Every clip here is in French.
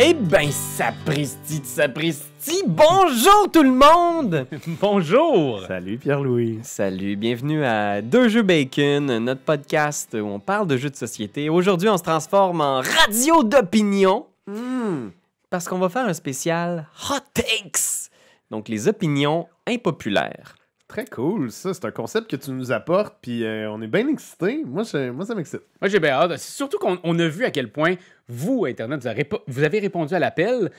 Eh ben, sapristi de sapristi, bonjour tout le monde! Bonjour! Salut Pierre-Louis. Salut, bienvenue à Deux Jeux Bacon, notre podcast où on parle de jeux de société. Aujourd'hui, on se transforme en radio d'opinion Hmm. parce qu'on va faire un spécial Hot Takes, donc les opinions impopulaires. Très cool, ça. C'est un concept que tu nous apportes, puis euh, on est bien excités. Moi, moi ça m'excite. Moi, j'ai bien hâte. C'est Surtout qu'on on a vu à quel point vous, Internet, vous avez, répo- vous avez répondu à l'appel.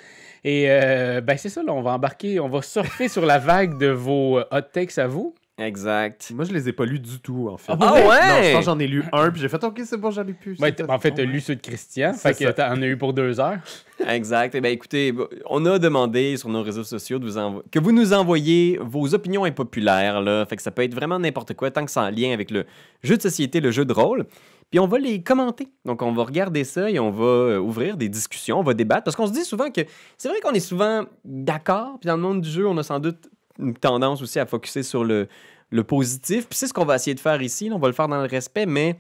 Et euh, ben, c'est ça, là, on va embarquer, on va surfer sur la vague de vos euh, hot takes à vous. Exact. Moi, je les ai pas lus du tout, en fait. Ah Ah ouais? Non, je pense j'en ai lu un, puis j'ai fait OK, c'est bon, j'en ai plus. Ouais, en fait, t'as lu ceux de Christian, fait que t'en as eu pour deux heures. Exact. Eh bien, écoutez, on a demandé sur nos réseaux sociaux de vous envo- que vous nous envoyiez vos opinions impopulaires. Là. Fait que ça peut être vraiment n'importe quoi, tant que c'est en lien avec le jeu de société, le jeu de rôle. Puis on va les commenter. Donc, on va regarder ça et on va euh, ouvrir des discussions, on va débattre. Parce qu'on se dit souvent que c'est vrai qu'on est souvent d'accord. Puis dans le monde du jeu, on a sans doute une tendance aussi à focuser sur le, le positif. Puis c'est ce qu'on va essayer de faire ici. là. On va le faire dans le respect, mais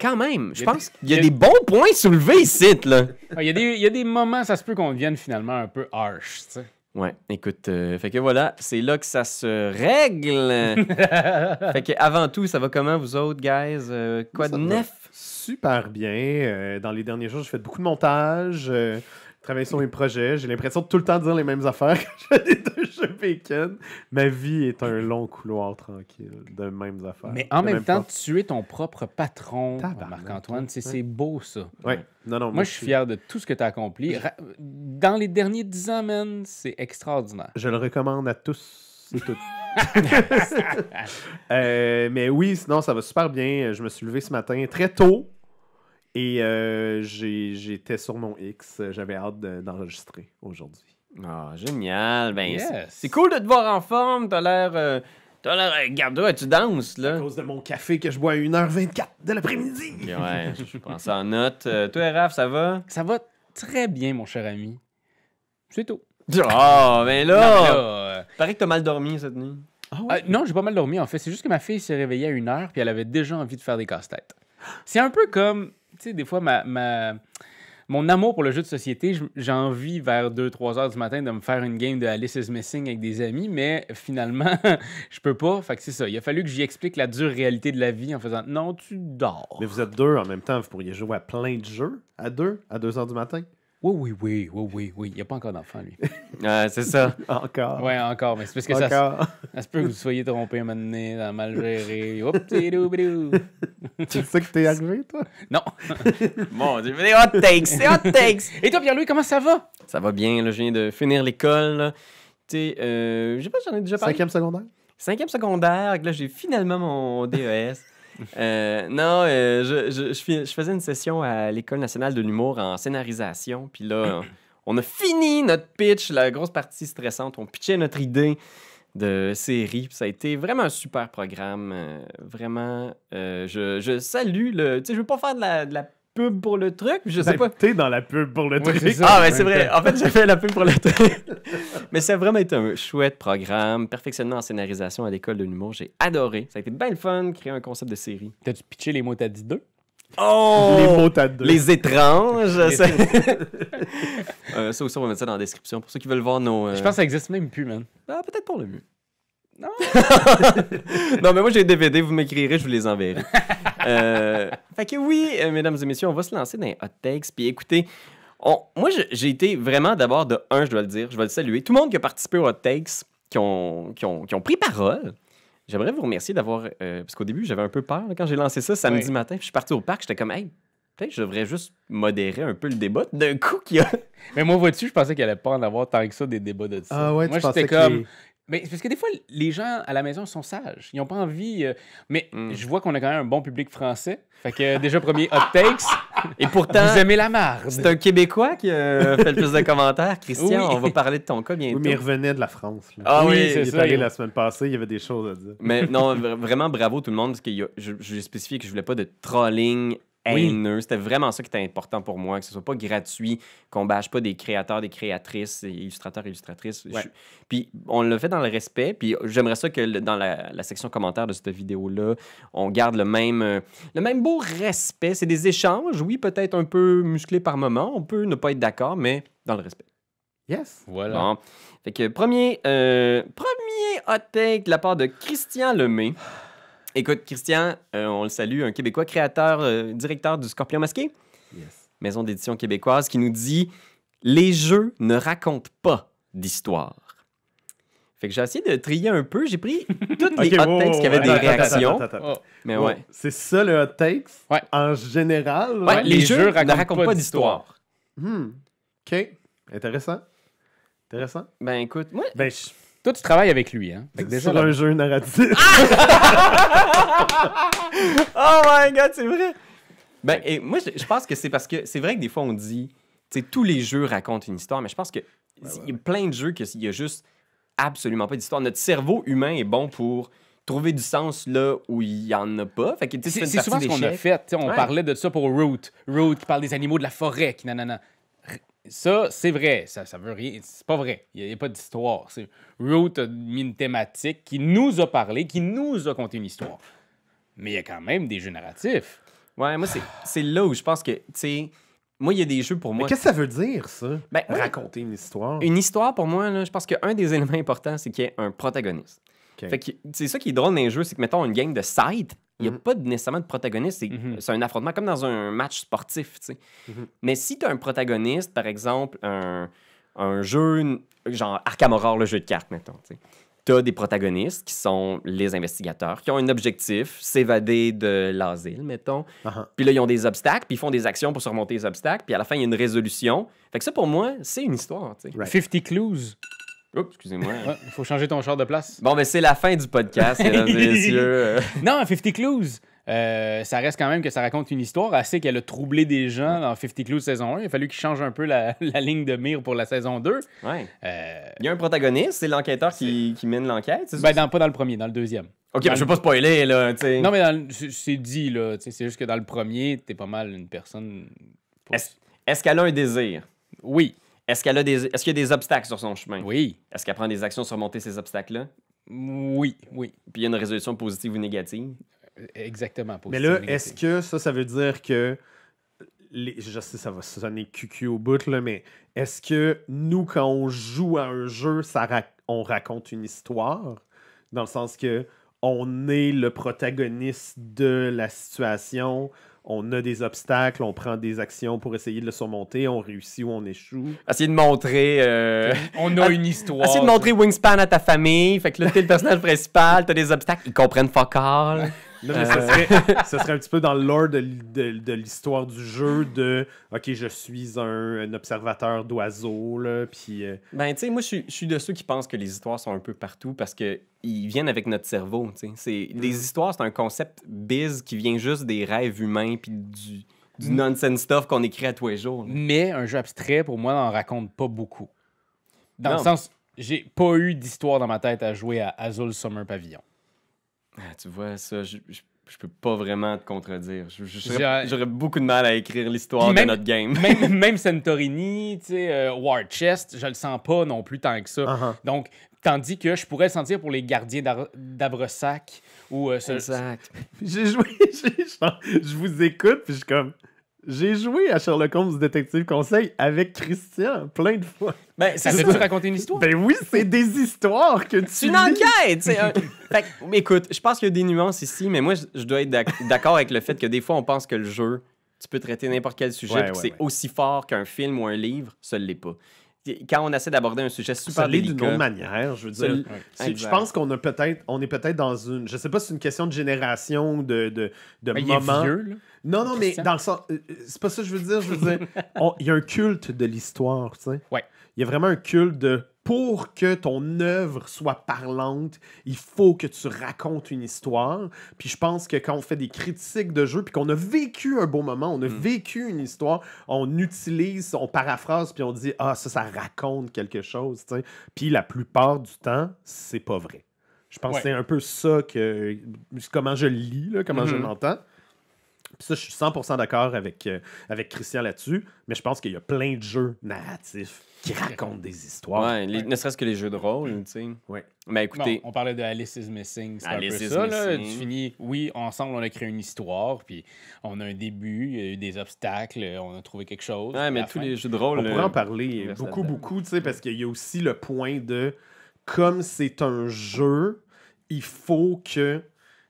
quand même, je pense qu'il y a il y a- des bons points soulevés ici, là. Ah, Il y, a des- il y a des moments, ça se peut qu'on devienne finalement un peu harsh, tu sais. Ouais, écoute, euh, fait que voilà, c'est là que ça se règle. fait que avant tout, ça va comment vous autres, guys? Euh, quoi Ça de va neuf? Super bien. Euh, dans les derniers jours, j'ai fait beaucoup de montage, travaillé sur mes projets. J'ai l'impression de tout le temps dire les mêmes affaires quand je fais des deux jeux bacon. Ma vie est un long couloir tranquille de mêmes affaires. Mais en De même temps, tu es ton propre patron, Marc-Antoine. C'est beau, ça. Ouais. Non, non, Moi, je suis fier de tout ce que tu as accompli. Dans les derniers dix ans, man, c'est extraordinaire. Je le recommande à tous et toutes. Euh, mais oui, sinon, ça va super bien. Je me suis levé ce matin très tôt et euh, j'étais sur mon X. J'avais hâte de- d'enregistrer aujourd'hui. Ah, génial. Ben, Yes. c'est- cool de te voir en forme. T'as l'air. euh, T'as l'air. euh, Regarde, ouais, tu danses, À là. cause de mon café que je bois à 1h24 de l'après-midi. Ouais, je prends ça en note. Euh, toi, Raph, ça va? Ça va très bien, mon cher ami. C'est tout. Ah, ben Non, là! mais là, euh, Paraît que t'as mal dormi cette nuit. Ah euh, non, j'ai pas mal dormi en fait. C'est juste que ma fille s'est réveillée à une heure puis elle avait déjà envie de faire des casse-têtes. C'est un peu comme, sais, des fois, ma, mon amour pour le jeu de société, j'ai envie vers 2-3 heures du matin de me faire une game de Alice is Missing avec des amis, mais finalement, je peux pas. Fait que c'est ça. Il a fallu que j'y explique la dure réalité de la vie en faisant non, tu dors. Mais vous êtes deux en même temps. Vous pourriez jouer à plein de jeux à deux, à 2h du matin? Oui, oui, oui, oui, oui, oui. Il n'y a pas encore d'enfant, lui. Ouais, c'est ça. Encore. Ouais, encore, mais c'est parce que ça, Encore. ça se peut que vous soyez trompé un moment donné, dans mal géré. Tu sais que t'es arrivé, toi? Non. Bon, fait des hot takes, des hot takes. Et toi, Pierre-Louis, comment ça va? Ça va bien, là, je viens de finir l'école. Tu sais, euh, je sais pas si j'en ai déjà parlé. Cinquième secondaire? Cinquième secondaire, là, j'ai finalement mon DES. Euh, non, euh, je, je, je fais- je faisais une session à l'École nationale de l'humour en scénarisation. Puis là, on a fini notre pitch, la grosse partie stressante. On pitchait notre idée de série. Puis ça a été vraiment un super programme. euh, vraiment, je, je salue le... Tu sais, je veux pas faire de la, de la pub pour le truc. Je sais Ben, pas... T'es dans la pub pour le Oui, truc. ça. Ah, ben c'est vrai. En fait, j'ai fait la pub pour le truc. Mais ça a vraiment été un chouette programme. Perfectionnement en scénarisation à l'école de l'humour. J'ai adoré. Ça a été bien le fun, créer un concept de série. T'as-tu pitché les mots t'as dit deux? Oh! Les mots à deux. Les étranges. Les- ça... Euh, ça aussi, on va mettre ça dans la description. Pour ceux qui veulent voir nos. euh, Je pense que ça existe même plus, man. Ah, peut-être pour le mieux. Non. non, mais moi, j'ai des DVD. Vous m'écrirez, je vous les enverrai. Euh, fait que oui, euh, mesdames et messieurs, on va se lancer dans les hot takes. Puis écoutez, on- moi, j'ai été vraiment d'abord de un, je dois le dire, je vais le saluer. Tout le monde qui a participé aux hot takes, qui ont, qui ont, qui ont pris parole. J'aimerais vous remercier d'avoir. euh, parce qu'au début, j'avais un peu peur là, quand j'ai lancé ça samedi Oui. matin. Puis je suis parti au parc, j'étais comme, hey, peut-être que je devrais juste modérer un peu le débat. D'un coup, qu'il y a. Mais moi, vois-tu, je pensais qu'il allait pas en avoir tant que ça des débats de ça. Ah ouais, tu moi, j'étais que comme. Mais c'est parce que des fois, les gens à la maison sont sages. Ils ont pas envie. euh, Mais Mm. je vois qu'on a quand même un bon public français. Fait que euh, déjà, premier hot takes. Et pourtant. Vous aimez la marde. C'est un Québécois qui a fait le plus de commentaires. Christian, Oui. on va parler de ton cas bientôt. Oui, mais il revenait de la France. là. Ah oui, Oui, c'est il est ça, allé il- la semaine passée, il y avait des choses à dire. Mais non, vra- vraiment bravo tout le monde parce que y a- je, je lui ai spécifié que je voulais pas de trolling Oui. C'était vraiment ça qui était important pour moi, que ce soit pas gratuit, qu'on bâche pas des créateurs, des créatrices, et illustrateurs, illustratrices. Ouais. Je- Puis on le fait dans le respect. Puis j'aimerais ça que le- dans la, la section commentaires de cette vidéo-là, on garde le même, euh, le même beau respect. C'est des échanges, oui, peut-être un peu musclés par moment. On peut ne pas être d'accord, mais dans le respect. Yes. Voilà. Bon. Fait que premier, euh, premier hot take de la part de Christian Lemay. Écoute, Christian, euh, on le salue, un Québécois, créateur, euh, directeur du Scorpion Masqué, Yes. maison d'édition québécoise, qui nous dit Les jeux ne racontent pas d'histoire. Fait que j'ai essayé de trier un peu. J'ai pris toutes les Ok, hot wow, takes qui avaient wow, des réactions. attends, attends, attends. Oh. Mais Wow. ouais. C'est ça le hot takes? Ouais. En général? Ouais, les, les jeux, jeux ne racontent pas d'histoire. Hmm. OK. Intéressant. Intéressant. Ben écoute, moi, Ben, je- Toi, tu travailles avec lui, hein? Fait que déjà, sur là- un jeu narratif. Oh my god, c'est vrai! Ben, et moi, je, je pense que c'est parce que c'est vrai que des fois, on dit, tu sais, tous les jeux racontent une histoire, mais je pense que il y a plein de jeux qu'il y a juste absolument pas d'histoire. Notre cerveau humain est bon pour trouver du sens là où il y en a pas. Fait que, tu sais, C'est une c'est souvent ce qu'on a fait. tu sais, On Ouais. parlait de ça pour Root. Root qui parle des animaux de la forêt, qui nanana. Ça, c'est vrai. Ça, ça veut rien. C'est pas vrai. Il n'y a, pas d'histoire. C'est- Root a mis une thématique qui nous a parlé, qui nous a conté une histoire. Mais il y a quand même des jeux narratifs. Ouais, moi, c'est- c'est là où je pense que, tu sais, moi, il y a des jeux pour Mais moi. qu'est-ce que ça veut dire, ça? Ben. Raconter une histoire. Une histoire, pour moi, là, je pense qu'un des éléments importants, c'est qu'il y ait un protagoniste. Fait que c'est ça qui est drôle dans les jeux, c'est que, mettons, une gang de side, il n'y a Mhm. pas nécessairement de protagoniste. C'est c'est un affrontement comme dans un match sportif, tu sais. Mhm. Mais si tu as un protagoniste, par exemple, un, un jeu genre Arkham Horror, le jeu de cartes, mettons, tu as des protagonistes qui sont les investigateurs, qui ont un objectif, s'évader de l'asile, mettons. Uh-huh. Puis là, ils ont des obstacles, puis ils font des actions pour surmonter les obstacles, puis à la fin, il y a une résolution. Fait que ça, pour moi, c'est une histoire. Right. 50 Clues. Oups, excusez-moi. Ouais, Il faut changer ton char de place. Bon, ben c'est la fin du podcast, mesdames et messieurs. Non, 50 Clues. euh, ça reste quand même que ça raconte une histoire assez qu'elle a troublé des gens dans 50 Clues saison 1. Il a fallu qu'ils changent un peu la, la ligne de mire pour la saison 2. Ouais. Euh, Il y a un protagoniste, c'est l'enquêteur qui, qui mène l'enquête. ben, dans- pas dans le premier, dans le deuxième. Ok, ben, je veux pas spoiler, là. Non, mais c'est dit, là. C'est juste que dans le premier, t'es pas mal une personne. Est-ce est-ce qu'elle a un désir? Oui, Est-ce qu'elle a des, est-ce qu'il y a des obstacles sur son chemin? oui, Est-ce qu'elle prend des actions sur surmonter ces obstacles-là? oui, oui. Puis il y a une résolution positive ou négative? Exactement. Mais positif, là, est-ce que ça, ça veut dire que. Les, je sais, ça va sonner cucu au bout, là, mais est-ce que nous, quand on joue à un jeu, ça on raconte une histoire? Dans le sens que on est le protagoniste de la situation, on a des obstacles, on prend des actions pour essayer de le surmonter, on réussit ou on échoue. Essayer de montrer. euh, On a une histoire. Essayer de montrer Wingspan à ta famille. Fait que là, t'es le personnage principal, t'as des obstacles, ils comprennent fuck all. Non, mais ce, Euh. serait, ce serait un petit peu dans le lore de, l- de- de l'histoire du jeu de OK, je suis un, un observateur d'oiseaux, là, puis. euh, Ben, tu sais, moi, je suis- de ceux qui pensent que les histoires sont un peu partout parce que ils viennent avec notre cerveau, tu sais. C'est- Les histoires, c'est un concept biz qui vient juste des rêves humains puis du, du Mm. nonsense stuff qu'on écrit à tous les jours. là. Mais un jeu abstrait, pour moi, n'en raconte pas beaucoup. Dans Non. le sens, j'ai pas eu d'histoire dans ma tête à jouer à Azul Summer Pavilion. Ah, tu vois, ça, je, je, je peux pas vraiment te contredire. J'aurais beaucoup de mal à écrire l'histoire de même- notre game. Même, même Santorini, tu sais, euh, War Chest, je le sens pas non plus tant que ça. uh-huh. Donc, tandis que je pourrais le sentir pour les gardiens d'Abresac ou euh, ce- Exact. J'ai joué, je vous écoute, puis je suis comme. J'ai joué à Sherlock Holmes Détective Conseil avec Christian plein de fois. Ben, Ça c'est fait-tu raconter une histoire? Ben oui, c'est des histoires que tu. C'est une enquête! c'est un- Fait que, mais écoute, je pense qu'il y a des nuances ici, mais moi, je, dois être d'ac- d'accord avec le fait que des fois, on pense que le jeu, tu peux traiter n'importe quel sujet, Ouais, ouais, c'est ouais. aussi fort qu'un film ou un livre, ça ne l'est pas. Quand on essaie d'aborder un sujet super Ça l'est d'une délicat... autre manière, je veux dire. Je pense qu'on a peut-être, on est peut-être dans une, je sais pas si c'est une question de génération, de, de, de Ben, il est moment. vieux, là. Non, non, mais dans le sens, euh, euh, c'est pas ça que je veux dire. Je veux dire, il y a un culte de l'histoire, tu sais. Ouais. Il y a vraiment un culte de pour que ton œuvre soit parlante, il faut que tu racontes une histoire. Puis je pense que quand on fait des critiques de jeux, puis qu'on a vécu un beau moment, on a Mm. vécu une histoire, on utilise, on paraphrase, puis on dit ah ça, ça raconte quelque chose, tu sais. Puis la plupart du temps, c'est pas vrai. Je pense Ouais. que c'est un peu ça que comment je le lis, là, comment je Mhm. l'entends. Puis ça, je suis 100% d'accord avec, euh, avec Christian là-dessus, mais je pense qu'il y a plein de jeux narratifs qui racontent des histoires. Ouais, les- ne serait-ce que les jeux de rôle, tu sais. Ouais. Mais Bon, écoutez, on parlait de Alice is Missing, c'est un peu Alice is ça. Là. Tu Missing. finis, oui, ensemble, on a créé une histoire, puis on a un début, il y a eu des obstacles, on a trouvé quelque chose. ouais, puis mais la tous fin- les jeux de rôle. On euh, pourrait en parler reste beaucoup, beaucoup, tu sais, parce qu'il y a aussi le point de comme c'est un jeu, il faut que.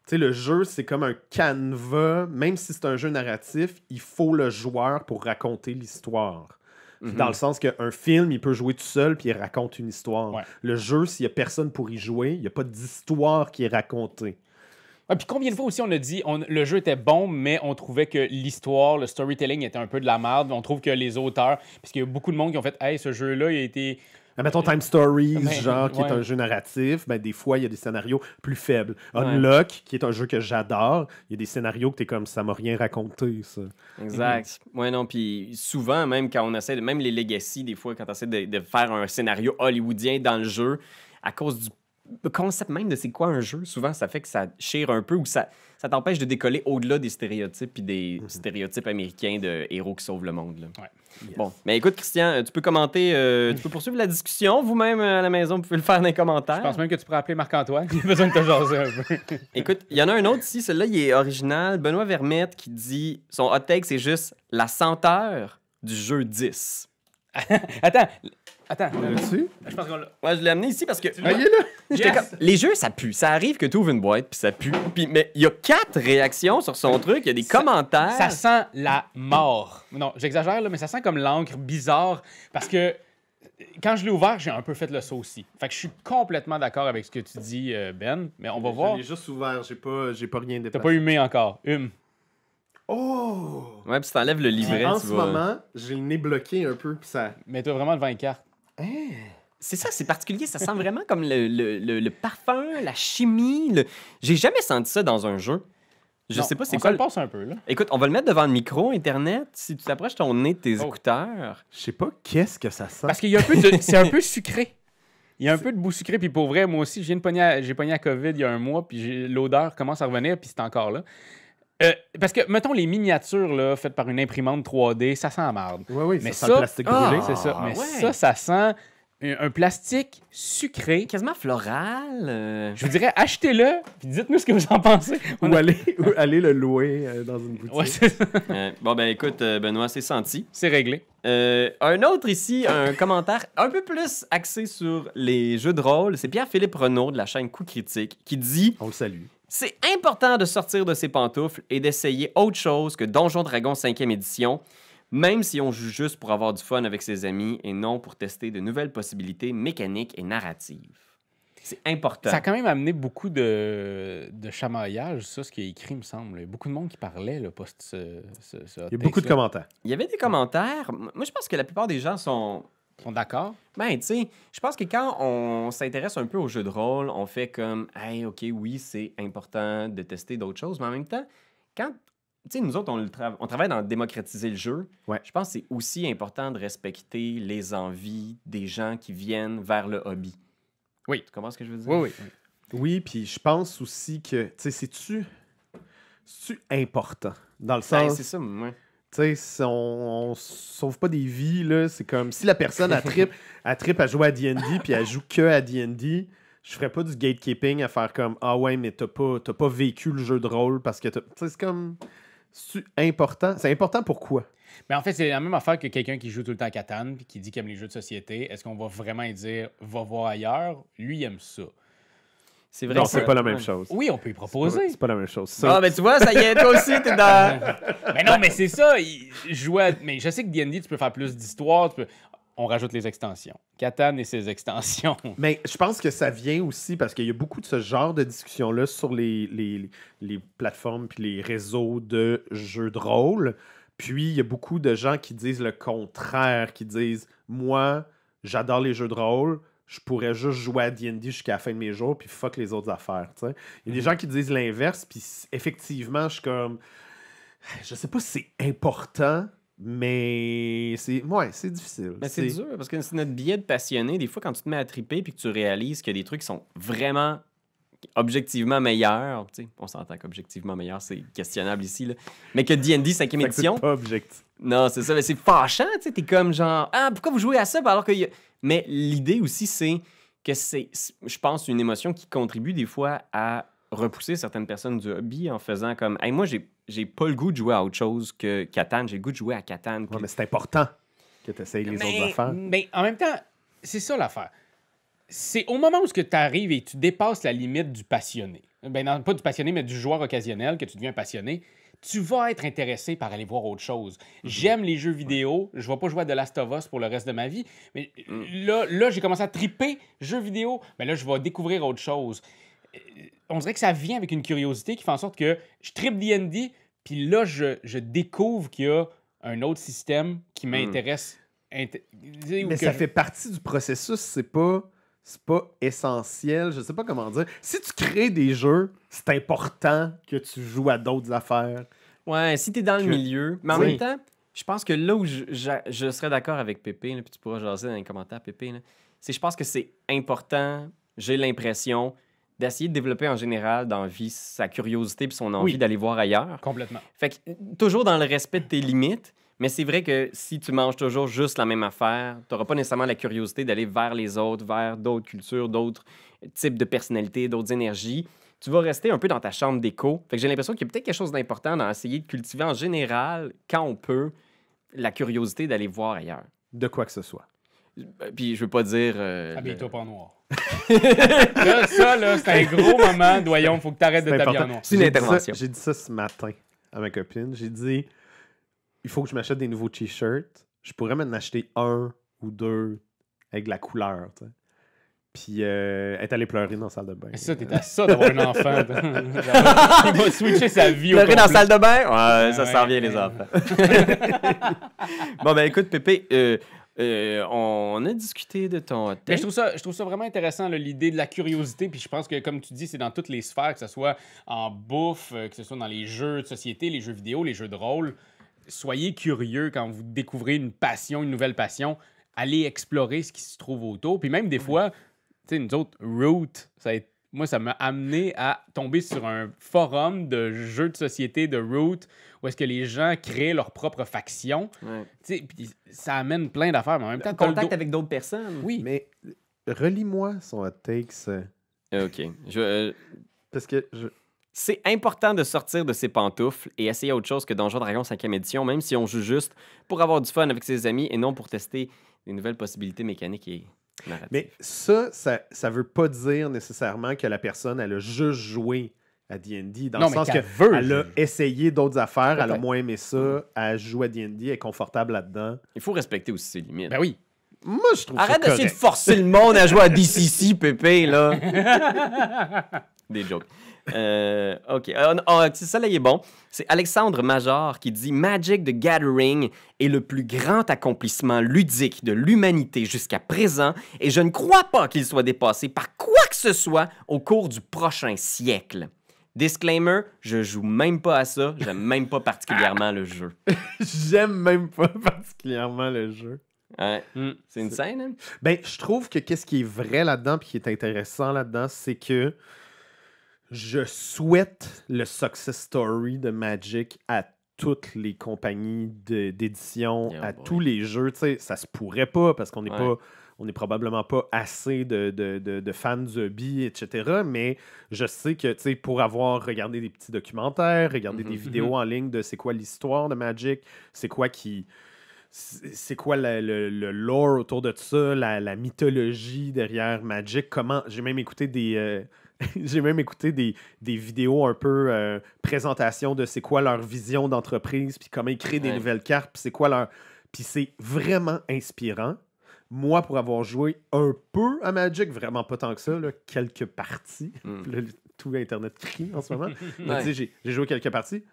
Sais, le jeu, c'est comme un canevas. Même si c'est un jeu narratif, il faut le joueur pour raconter l'histoire. mhm. Dans le sens qu'un film, il peut jouer tout seul puis il raconte une histoire. Ouais. Le jeu, s'il n'y a personne pour y jouer, il n'y a pas d'histoire qui est racontée. Ah, puis combien de fois aussi on a dit on- le jeu était bon, mais on trouvait que l'histoire, le storytelling était un peu de la merde. On trouve que les auteurs, parce qu'il y a beaucoup de monde qui ont fait Hey, ce jeu-là, il a été. Mettons Time Stories, genre, qui est un jeu narratif, ben, des fois, il y a des scénarios plus faibles. Ouais. Unlock, qui est un jeu que j'adore, il y a des scénarios que t'es comme, ça m'a rien raconté, ça. Exact. Ouais, non, puis souvent, même quand on essaie, de, même les legacy, des fois, quand on essaie de, de faire un scénario hollywoodien dans le jeu, à cause du concept même de c'est quoi un jeu, souvent, ça fait que ça chire un peu ou ça, ça t'empêche de décoller au-delà des stéréotypes puis des stéréotypes américains de héros qui sauvent le monde. là. Ouais. Bon, mais écoute, Christian, tu peux commenter, euh, tu peux poursuivre la discussion. Vous-même, euh, à la maison, vous pouvez le faire dans les commentaires. Je pense même que tu pourrais appeler Marc-Antoine. Il a besoin de te jaser un peu. Écoute, il y en a un autre ici, celui-là, il est original. Benoît Vermette qui dit son hot take, c'est juste la senteur du jeu 10. Attends, attends. Là-dessus? Je pense qu'on l'a. Ouais, je l'ai amené ici parce que Ah, il est là! j'étais Yes! comme- les jeux, ça pue. Ça arrive que tu ouvres une boîte puis ça pue. Puis, mais il y a quatre réactions sur son truc, il y a des Ça- commentaires. Ça sent la mort. Non, j'exagère, là, mais ça sent comme l'encre bizarre parce que quand je l'ai ouvert, j'ai un peu fait le saut aussi. Fait que je suis complètement d'accord avec ce que tu dis, euh, Ben, mais on va voir. Je l'ai juste ouvert, j'ai pas, j'ai pas rien T'as déplacé. pas humé encore. Hume. Oh! Ouais, puis si t'enlèves le livret, en tu ce moment, j'ai le nez bloqué un peu, puis ça... Mets-toi vraiment devant une carte. C'est ça, c'est particulier. Ça sent vraiment comme le, le- le- le parfum, la chimie. le- J'ai jamais senti ça dans un jeu. Je Non, sais pas c'est on quoi. le passe un peu, là. Écoute, on va le mettre devant le micro, Internet. Si tu t'approches ton nez de tes Oh. écouteurs. Je sais pas qu'est-ce que ça sent. Parce qu'il y a un peu de. C'est un peu sucré. Il y a un peu de bout sucré, puis pour vrai, moi aussi, j'ai pogné à, j'ai pogné à COVID il y a un mois, puis l'odeur commence à revenir, puis c'est encore là. Euh, parce que, mettons, les miniatures là, faites par une imprimante 3D, ça sent la marde. Oui, oui, Mais ça, sent ça- le plastique Ah! brûlé. C'est ça. Mais ouais. ça, ça sent un, un plastique sucré. Quasiment floral. euh. Je vous dirais, achetez-le, puis dites-nous ce que vous en pensez. On Ou a- aller, ou aller le louer euh, dans une boutique. Ouais, ça. Euh, bon, ben écoute, euh, Benoît, c'est senti. C'est réglé. Euh, un autre ici, un commentaire un peu plus axé sur les jeux de rôle. C'est Pierre-Philippe Renaud de la chaîne Coup Critique qui dit On le salue. C'est important de sortir de ses pantoufles et d'essayer autre chose que Donjon Dragon 5e édition, même si on joue juste pour avoir du fun avec ses amis et non pour tester de nouvelles possibilités mécaniques et narratives. C'est important. Ça a quand même amené beaucoup de, de chamaillage, ça, ce qui est écrit, me semble. Il y a beaucoup de monde qui parlait, là, post ce, ce, ce Il y a beaucoup de commentaires. Il y avait des commentaires. Moi, je pense que la plupart des gens sont. Sont d'accord? Ben, tu sais, je pense que quand on s'intéresse un peu aux jeux de rôle, on fait comme, hey, OK, oui, c'est important de tester d'autres choses, mais en même temps, quand, tu sais, nous autres, on, le tra- on travaille dans démocratiser le jeu, Ouais. je pense que c'est aussi important de respecter les envies des gens qui viennent vers le hobby. Oui. Tu comprends ce que je veux dire? Oui, oui. Oui, puis je pense aussi que, tu sais, c'est-tu c'est-tu important? Dans le Ben, sens, c'est ça, moi. Tu sais, on, on sauve pas des vies, là, c'est comme si la personne a trip, à trip à jouer à D&D puis elle joue que à D&D, je ferais pas du gatekeeping à faire comme ah ouais mais t'as pas pas vécu le jeu de rôle parce que t'as- c'est comme c'est important? C'est important pourquoi Mais en fait, c'est la même affaire que quelqu'un qui joue tout le temps à Catan puis qui dit qu'il aime les jeux de société. Est-ce qu'on va vraiment dire va voir ailleurs? Lui, il aime ça. C'est vrai non que c'est pas la même chose Oui, on peut y proposer. c'est pas la même chose ça Ah, ben tu vois, ça y est, toi aussi, t'es dans. mais non, mais c'est ça. il- jouer à- Mais je sais que D&D, tu peux faire plus d'histoire. tu peux- On rajoute les extensions. Catan et ses extensions. Mais je pense que ça vient aussi parce qu'il y a beaucoup de ce genre de discussions-là sur les, les, les plateformes puis les réseaux de jeux de rôle. Puis il y a beaucoup de gens qui disent le contraire, qui disent Moi, j'adore les jeux de rôle, je pourrais juste jouer à DD jusqu'à la fin de mes jours, puis fuck les autres affaires. tu sais. Il y a des gens qui disent l'inverse, puis effectivement, je suis comme. Je sais pas si c'est important, mais c'est. Ouais, c'est difficile. Mais c'est dur parce que c'est notre biais de passionné. Des fois, quand tu te mets à triper puis que tu réalises qu'il y a des trucs qui sont vraiment objectivement meilleur, tu sais, on s'entend qu'objectivement meilleur, c'est questionnable ici, là, mais que D&D 5e Fait que édition, pas objectif. Non, c'est ça, mais c'est fâchant, tu sais, t'es comme genre, ah, pourquoi vous jouez à ça alors que... y a- Mais l'idée aussi, c'est que c'est, je pense, une émotion qui contribue des fois à repousser certaines personnes du hobby en faisant comme, hey, moi, j'ai, j'ai pas le goût de jouer à autre chose que Catan, j'ai le goût de jouer à Catan. Ouais, puis- mais c'est important que tu essayes les Mais- autres affaires. Mais en même temps, c'est ça l'affaire. C'est au moment où tu arrives et tu dépasses la limite du passionné. Ben non, pas du passionné, mais du joueur occasionnel, que tu deviens passionné. Tu vas être intéressé par aller voir autre chose. J'aime les jeux vidéo. Je ne vais pas jouer à The Last of Us pour le reste de ma vie. Mais là, là j'ai commencé à triper jeux vidéo. Mais là, je vais découvrir autre chose. Euh, On dirait que ça vient avec une curiosité qui fait en sorte que je tripe D&D, puis là, je, je découvre qu'il y a un autre système qui m'intéresse. Inté- ou Mais ça je- fait partie du processus, c'est pas c'est pas essentiel, je sais pas comment dire. Si tu crées des jeux, c'est important que tu joues à d'autres affaires. Ouais, si t'es dans le milieu. Mais en Oui. même temps, je pense que là où je, je- je serais d'accord avec Pépé, là, puis tu pourras jaser dans les commentaires, Pépé, c'est je pense que c'est important, j'ai l'impression, d'essayer de développer en général dans la vie sa curiosité puis son envie Oui. d'aller voir ailleurs. Complètement. Fait que euh, toujours dans le respect de tes limites, mais c'est vrai que si tu manges toujours juste la même affaire, tu n'auras pas nécessairement la curiosité d'aller vers les autres, vers d'autres cultures, d'autres types de personnalités, d'autres énergies. Tu vas rester un peu dans ta chambre d'écho. Fait que j'ai l'impression qu'il y a peut-être quelque chose d'important dans essayer de cultiver en général, quand on peut, la curiosité d'aller voir ailleurs. De quoi que ce soit. Euh, Puis je veux pas dire. euh, Habille-toi le- pas en noir. là, ça, là, c'est un gros moment, Doyon. Faut que tu arrêtes de t'habiller en noir. C'est une intervention. J'ai dit ça ce matin à ma copine. J'ai dit il faut que je m'achète des nouveaux t-shirts. Je pourrais m'en acheter un ou deux avec de la couleur. tu sais. Puis euh, elle est allée pleurer dans la salle de bain. Mais ça, t'es à ça d'avoir un enfant. Il va switcher sa vie au Pleurer dans la salle de bain? Ouais, ça Ouais, s'en vient, ouais. les enfants. bon, ben écoute, Pépé, euh, euh, on a discuté de ton Mais thème. je trouve ça, je trouve ça vraiment intéressant, l'idée de la curiosité. Puis je pense que, comme tu dis, c'est dans toutes les sphères, que ce soit en bouffe, euh, que ce soit dans les jeux de société, les jeux vidéo, les jeux de rôle. Soyez curieux quand vous découvrez une passion, une nouvelle passion. Allez explorer ce qui se trouve autour. Puis même des fois, tu sais, nous autres, Root, ça a été- moi, ça m'a amené à tomber sur un forum de jeux de société de Root où est-ce que les gens créent leur propre faction. Ouais. Tu sais, puis ça amène plein d'affaires, mais en même temps, Contact avec d'autres personnes. Oui, Mais relis-moi son hot takes. Euh, OK. Je, euh, parce que je- c'est important de sortir de ses pantoufles et essayer autre chose que Donjon Dragon 5e édition, même si on joue juste pour avoir du fun avec ses amis et non pour tester des nouvelles possibilités mécaniques et narratives. Mais ça, ça, ça veut pas dire nécessairement que la personne, elle a juste joué à D&D. Dans Non, le sens qu'elle que veut elle a essayé d'autres affaires, elle a moins aimé ça, elle joue à D&D, elle est confortable là-dedans. Il faut respecter aussi ses limites. ben oui. Moi, je trouve Arrête d'essayer de forcer le monde à jouer à DCC, Pépé, là. Des jokes. Euh, OK. Euh, oh, c'est ça, là, il est bon. C'est Alexandre Major qui dit Magic the Gathering est le plus grand accomplissement ludique de l'humanité jusqu'à présent et je ne crois pas qu'il soit dépassé par quoi que ce soit au cours du prochain siècle. Disclaimer, je joue même pas à ça, j'aime même pas particulièrement le jeu. J'aime même pas particulièrement le jeu. Ouais, Mm. c'est une scène, hein? Ben, je trouve que qu'est-ce qui est vrai là-dedans puis qui est intéressant là-dedans, c'est que je souhaite le success story de Magic à toutes les compagnies d'édition, Yeah, à boy. tous les jeux. Tu sais, ça se pourrait pas parce qu'on n'est Ouais. pas on n'est probablement pas assez de, de- de- de fans etc. Mais je sais que, tu sais, pour avoir regardé des petits documentaires, regardé des Mhm. vidéos en ligne de c'est quoi l'histoire de Magic, c'est quoi qui c'est c'est quoi la- le, le lore autour de ça, la, la mythologie derrière Magic, comment j'ai même écouté des euh, j'ai même écouté des, des vidéos un peu euh, présentation de c'est quoi leur vision d'entreprise, puis comment ils créent des Ouais. nouvelles cartes, puis c'est quoi leur puis c'est vraiment inspirant. Moi, pour avoir joué un peu à Magic, vraiment pas tant que ça, là, quelques parties, Mm. Là, tout Internet crie en ce moment. Ouais. j'ai- joué quelques parties.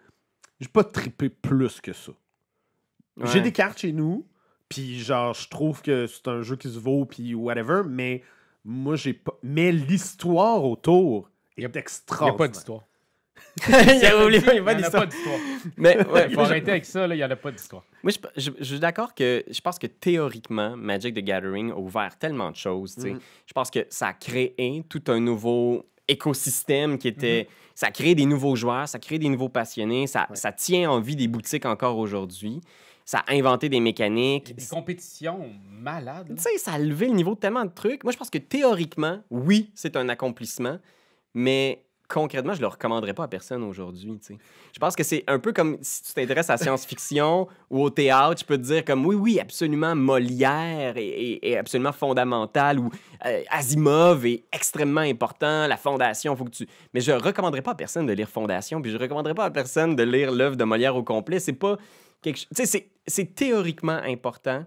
J'ai pas trippé plus que ça. J'ai des cartes chez nous, puis genre, je trouve que c'est un jeu qui se vaut, puis whatever, mais moi, j'ai pas. Mais l'histoire autour Y a- est Il n'y a extraordinaire. pas d'histoire. Il a a n'y a d'histoire. pas d'histoire. Mais ouais, Il faut arrêter avec ça, là, il n'y en a pas d'histoire. Moi, je, je- je suis d'accord que je pense que théoriquement, Magic the Gathering a ouvert tellement de choses. Mhm. Je pense que ça a créé tout un nouveau écosystème qui était. Ça crée des nouveaux joueurs, ça crée des nouveaux passionnés, ça, ça tient en vie des boutiques encore aujourd'hui. Ça a inventé des mécaniques. des compétitions malades. Tu sais, ça a levé le niveau de tellement de trucs. Moi, je pense que théoriquement, oui, c'est un accomplissement, mais concrètement, je le recommanderais pas à personne aujourd'hui. tu. Je pense que c'est un peu comme si tu t'intéresses à la science-fiction ou au théâtre, je peux te dire comme oui, oui, absolument Molière est, est- est absolument fondamental ou euh, Asimov est extrêmement important, la Fondation, faut que tu. Mais je recommanderais pas à personne de lire Fondation, puis je recommanderais pas à personne de lire l'œuvre de Molière au complet. C'est pas quelque chose. Tu sais, c'est- théoriquement important.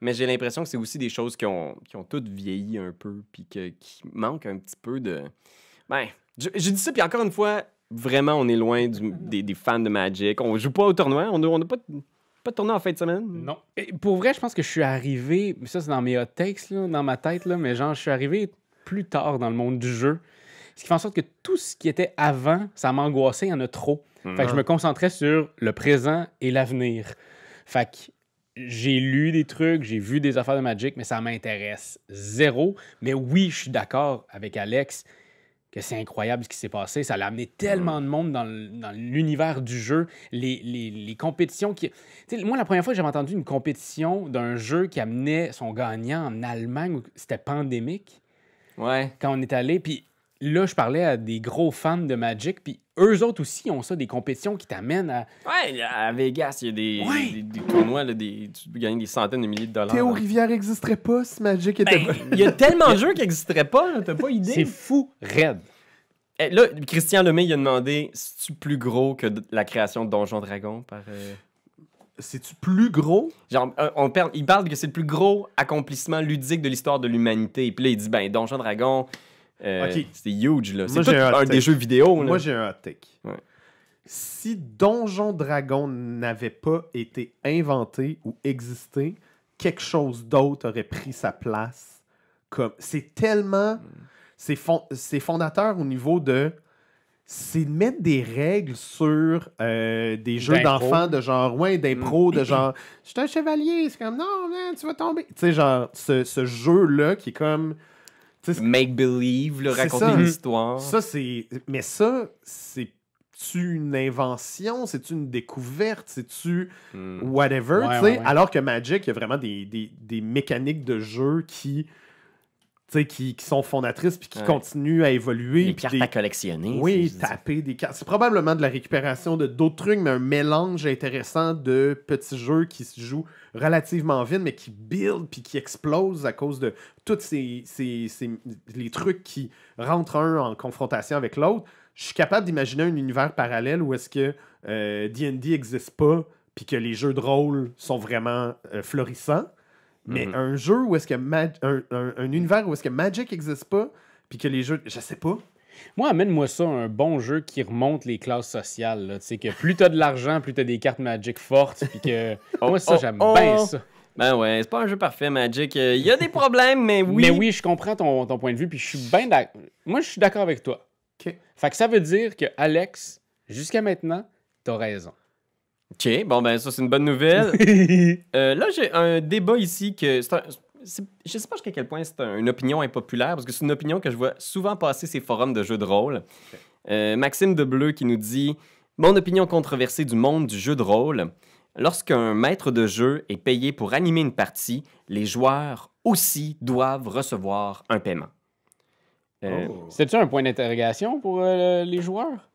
Mais j'ai l'impression que c'est aussi des choses qui ont, qui ont toutes vieilli un peu, puis que- qui manquent un petit peu de. Ben, je, je dis ça, puis encore une fois, vraiment, on est loin du- des, des fans de Magic. On joue pas au tournoi, on n'a on pas, de- pas de tournoi en fin de semaine. Non. Et pour vrai, je pense que je suis arrivé, ça c'est dans mes hot takes, là, dans ma tête, là, mais genre, je suis arrivé plus tard dans le monde du jeu. Ce qui fait en sorte que tout ce qui était avant, ça m'angoissait, il y en a trop. Fait que je me concentrais sur le présent et l'avenir. Fait que j'ai lu des trucs, j'ai vu des affaires de Magic, mais ça m'intéresse zéro. Mais oui, je suis d'accord avec Alex que c'est incroyable ce qui s'est passé. Ça l'a amené tellement de monde dans l'univers du jeu. Les, les- les compétitions qui. Tu sais, moi, la première fois que j'avais entendu une compétition d'un jeu qui amenait son gagnant en Allemagne, c'était pandémique Ouais. quand on est allé. Puis là, je parlais à des gros fans de Magic. Puis eux autres aussi ont ça, des compétitions qui t'amènent à. Ouais, à Vegas, il y a des, Ouais. des, des tournois, là, des, tu peux gagner des centaines de milliers de dollars. Théo Rivière existerait pas si Magic était Ben, pas. il y a tellement de jeux qui n'existeraient pas, t'as pas C'est idée. fou, raide. Eh, là, Christian Lemay, il a demandé si tu plus gros que la création de Donjon Dragon par. euh, C'est-tu plus gros? Genre, euh, on parle, il parle que c'est le plus gros accomplissement ludique de l'histoire de l'humanité. Puis là, il dit, ben, Donjon Dragon, euh, Ok. c'est huge, là. C'est tout un des jeux vidéo, là. Moi, j'ai un hot take. Ouais. Si Donjon Dragon n'avait pas été inventé ou existé, quelque chose d'autre aurait pris sa place. Comme c'est tellement, c'est fon- c'est fondateur au niveau de, c'est de mettre des règles sur euh, des jeux d'enfants de genre, ouais, d'impro, de genre, je suis un chevalier, c'est comme non, man, tu vas tomber. Tu sais, genre, ce, ce jeu-là qui est comme, tu là, C'est raconter une histoire. ça, c'est. Mais ça, c'est-tu une invention? C'est-tu une découverte? C'est-tu whatever? Ouais, tu sais? ouais, ouais. Alors que Magic, il y a vraiment des, des- des mécaniques de jeu qui. Qui, qui sont fondatrices puis qui Ouais. continuent à évoluer. Les puis cartes des- à collectionner. oui, taper des cartes. C'est probablement de la récupération de d'autres trucs, mais un mélange intéressant de petits jeux qui se jouent relativement vite, mais qui build puis qui explosent à cause de tous ces, ces- ces- les trucs qui rentrent un en confrontation avec l'autre. Je suis capable d'imaginer un univers parallèle où est-ce que euh, D&D n'existe pas puis que les jeux de rôle sont vraiment euh, florissants. Mais Mhm. un jeu où est-ce que Ma- un, un- un univers où est-ce que Magic n'existe pas puis que les jeux, je sais pas. Moi, amène-moi ça, un bon jeu qui remonte les classes sociales. là. Tu sais, que plus t'as de l'argent, plus t'as des cartes Magic fortes. Puis que. Oh, Moi, ça, oh, j'aime oh. bien ça. Ben ouais, c'est pas un jeu parfait, Magic. Euh, Il y a des problèmes, mais oui. Mais oui, je comprends ton, ton point de vue. Puis je suis bien d'accord. Moi, je suis d'accord avec toi. Ok. Fait que ça veut dire que Alex, jusqu'à maintenant, t'as raison. OK, bon, ben ça, c'est une bonne nouvelle. Euh, là, j'ai un débat ici que. un- je sais pas jusqu'à quel point c'est un- une opinion impopulaire, parce que c'est une opinion que je vois souvent passer ces forums de jeux de rôle. Euh, Maxime de Bleu qui nous dit Mon opinion controversée du monde du jeu de rôle. Lorsqu'un maître de jeu est payé pour animer une partie, les joueurs aussi doivent recevoir un paiement. Euh, Oh. C'était-tu un point d'interrogation pour euh, les joueurs?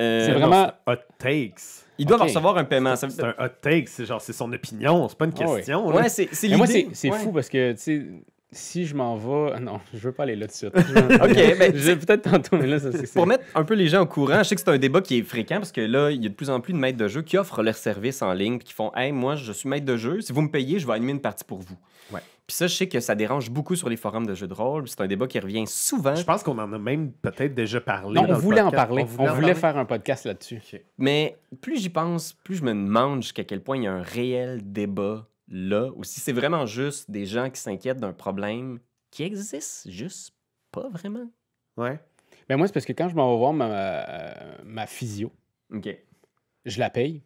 euh, C'est vraiment- hot takes. Ils doivent recevoir un paiement. C'est un hot take, c'est genre c'est son opinion, c'est pas une Ah question. là. Ouais, c'est c'est Mais moi, c'est c'est Ouais. fou parce que, tu sais, si je m'en vais. Non, je veux pas aller là tout de suite. Ok, ben, je vais peut-être tantôt, mais là, ça, c'est. Pour mettre un peu les gens au courant, je sais que c'est un débat qui est fréquent parce que là, il y a de plus en plus de maîtres de jeu qui offrent leurs services en ligne puis qui font Hey, moi, je suis maître de jeu, si vous me payez, je vais animer une partie pour vous. Ouais. Puis ça, je sais que ça dérange beaucoup sur les forums de jeux de rôle. C'est un débat qui revient souvent. Je pense qu'on en a même peut-être déjà parlé. Non, dans on le voulait en parler. On voulait, en parler. faire un podcast là-dessus. Mais plus j'y pense, plus je me demande jusqu'à quel point il y a un réel débat là, ou si c'est vraiment juste des gens qui s'inquiètent d'un problème qui existe juste pas vraiment. Ouais. Ben moi, c'est parce que quand je m'en vais voir ma, ma physio, OK. je la paye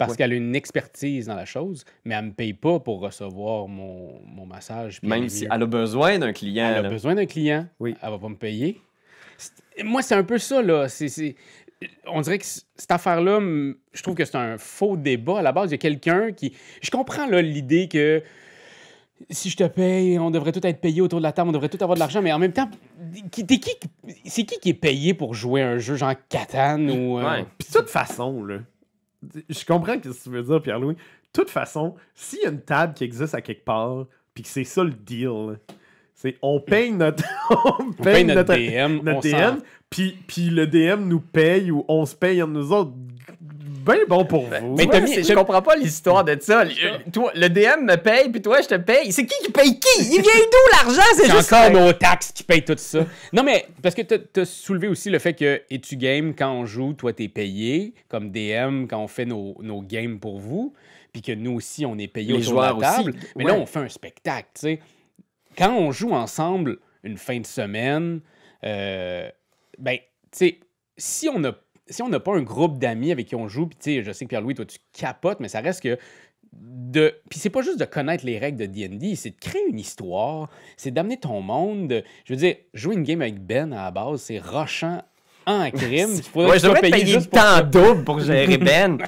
parce Ouais. qu'elle a une expertise dans la chose, mais elle me paye pas pour recevoir mon, mon massage. Même si elle a besoin d'un client. Elle a besoin d'un client, Oui. elle va pas me payer. moi, c'est un peu ça, là. C'est, On dirait que cette affaire-là, je trouve que c'est un faux débat. À la base, il y a quelqu'un qui. Je comprends là, l'idée que si je te paye, on devrait tout être payé autour de la table, on devrait tout avoir de l'argent, mais en même temps, qui- t'es qui, c'est qui qui est payé pour jouer un jeu genre Catan ou. euh, Ouais. Puis de toute façon, là, je comprends ce que tu veux dire, Pierre-Louis. De toute façon, s'il y a une table qui existe à quelque part, puis que c'est ça le deal, c'est on paye notre, on on paye notre DM, notre DM, puis, puis le DM nous paye ou on se paye entre nous autres. Ben bon pour vous. mais Ouais, c'est- je comprends pas l'histoire de ça. Le, toi, le DM me paye, puis toi, je te paye. C'est qui qui paye qui? Il vient d'où l'argent? C'est C'est juste... encore nos taxes qui payent tout ça. Non, mais parce que tu as soulevé aussi le fait que Etu Game, quand on joue, toi, t'es payé, comme DM, quand on fait nos, nos games pour vous, puis que nous aussi, on est payé Les autour joueurs de la table. aussi, Mais ouais. là, on fait un spectacle, tu sais. Quand on joue ensemble une fin de semaine, euh, ben, tu sais, si on a si on n'a pas un groupe d'amis avec qui on joue, puis tu sais, je sais que Pierre-Louis, toi, tu capotes, mais ça reste que de. Puis c'est pas juste de connaître les règles de D&D, c'est de créer une histoire, c'est d'amener ton monde. de- Je veux dire, jouer une game avec Ben à la base, c'est rochant en crime. Il faudrait Ouais, je tu devrais payé payer juste pour tant double pour gérer Ben.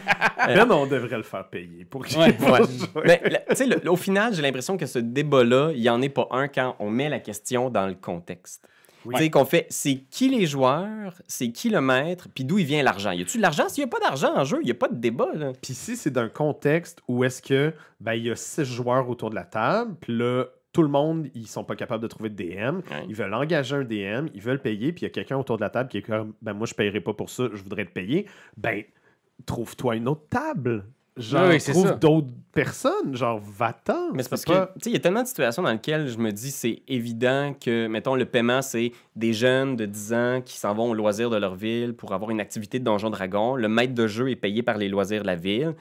Ben, on devrait le faire payer pour qu'il Ouais, Ouais. Mais la- tu sais, le- au final, j'ai l'impression que ce débat-là, il n'y en est pas un quand on met la question dans le contexte. Oui. Tu sais, qu'on fait, c'est qui les joueurs, c'est qui le maître, puis d'où il vient l'argent? Y a-tu de l'argent? S'il n'y a pas d'argent en jeu, il n'y a pas de débat. Là. Puis si c'est d'un contexte où est-ce que ben il y a six joueurs autour de la table, puis là tout le monde ils sont pas capables de trouver de DM, Ouais. ils veulent engager un DM, ils veulent payer, puis il y a quelqu'un autour de la table qui est comme ben moi je paierai pas pour ça, je voudrais te payer. Ben trouve-toi une autre table. Genre Oui, trouve d'autres personnes, genre va-t'en. Mais c'est parce pas- que, tu sais, il y a tellement de situations dans lesquelles je me dis, c'est évident que, mettons, le paiement, c'est des jeunes de 10 ans qui s'en vont au loisir de leur ville pour avoir une activité de Donjon Dragon. Le maître de jeu est payé par les loisirs de la ville.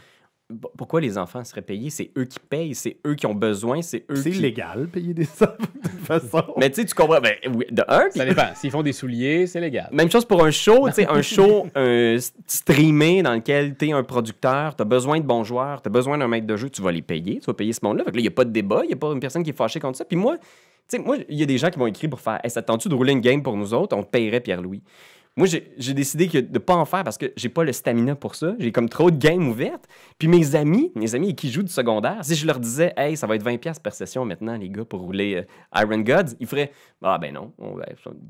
Pourquoi les enfants seraient payés? C'est eux qui payent, c'est eux qui ont besoin, c'est eux c'est qui... légal payer des sommes de toute façon. Mais tu sais, tu comprends. Ben, oui, de un, puis Ça dépend. S'ils font des souliers, c'est légal. Même chose pour un show, tu sais, un show euh, streamé dans lequel tu es un producteur, tu as besoin de bons joueurs, tu as besoin d'un maître de jeu, tu vas les payer, tu vas payer ce monde-là. Fait que là, il n'y a pas de débat, il n'y a pas une personne qui est fâchée contre ça. Puis moi, tu sais, moi, il y a des gens qui vont écrire pour faire Hey, ça te tente-tu de rouler une game pour nous autres? On te paierait Pierre-Louis. Moi, j'ai décidé que de ne pas en faire parce que j'ai pas le stamina pour ça. J'ai comme trop de games ouvertes. Puis mes amis, mes amis qui jouent du secondaire, si je leur disais, hey, ça va être 20$ par session maintenant, les gars, pour rouler euh, Iron Gods, ils feraient, ah ben non, on va-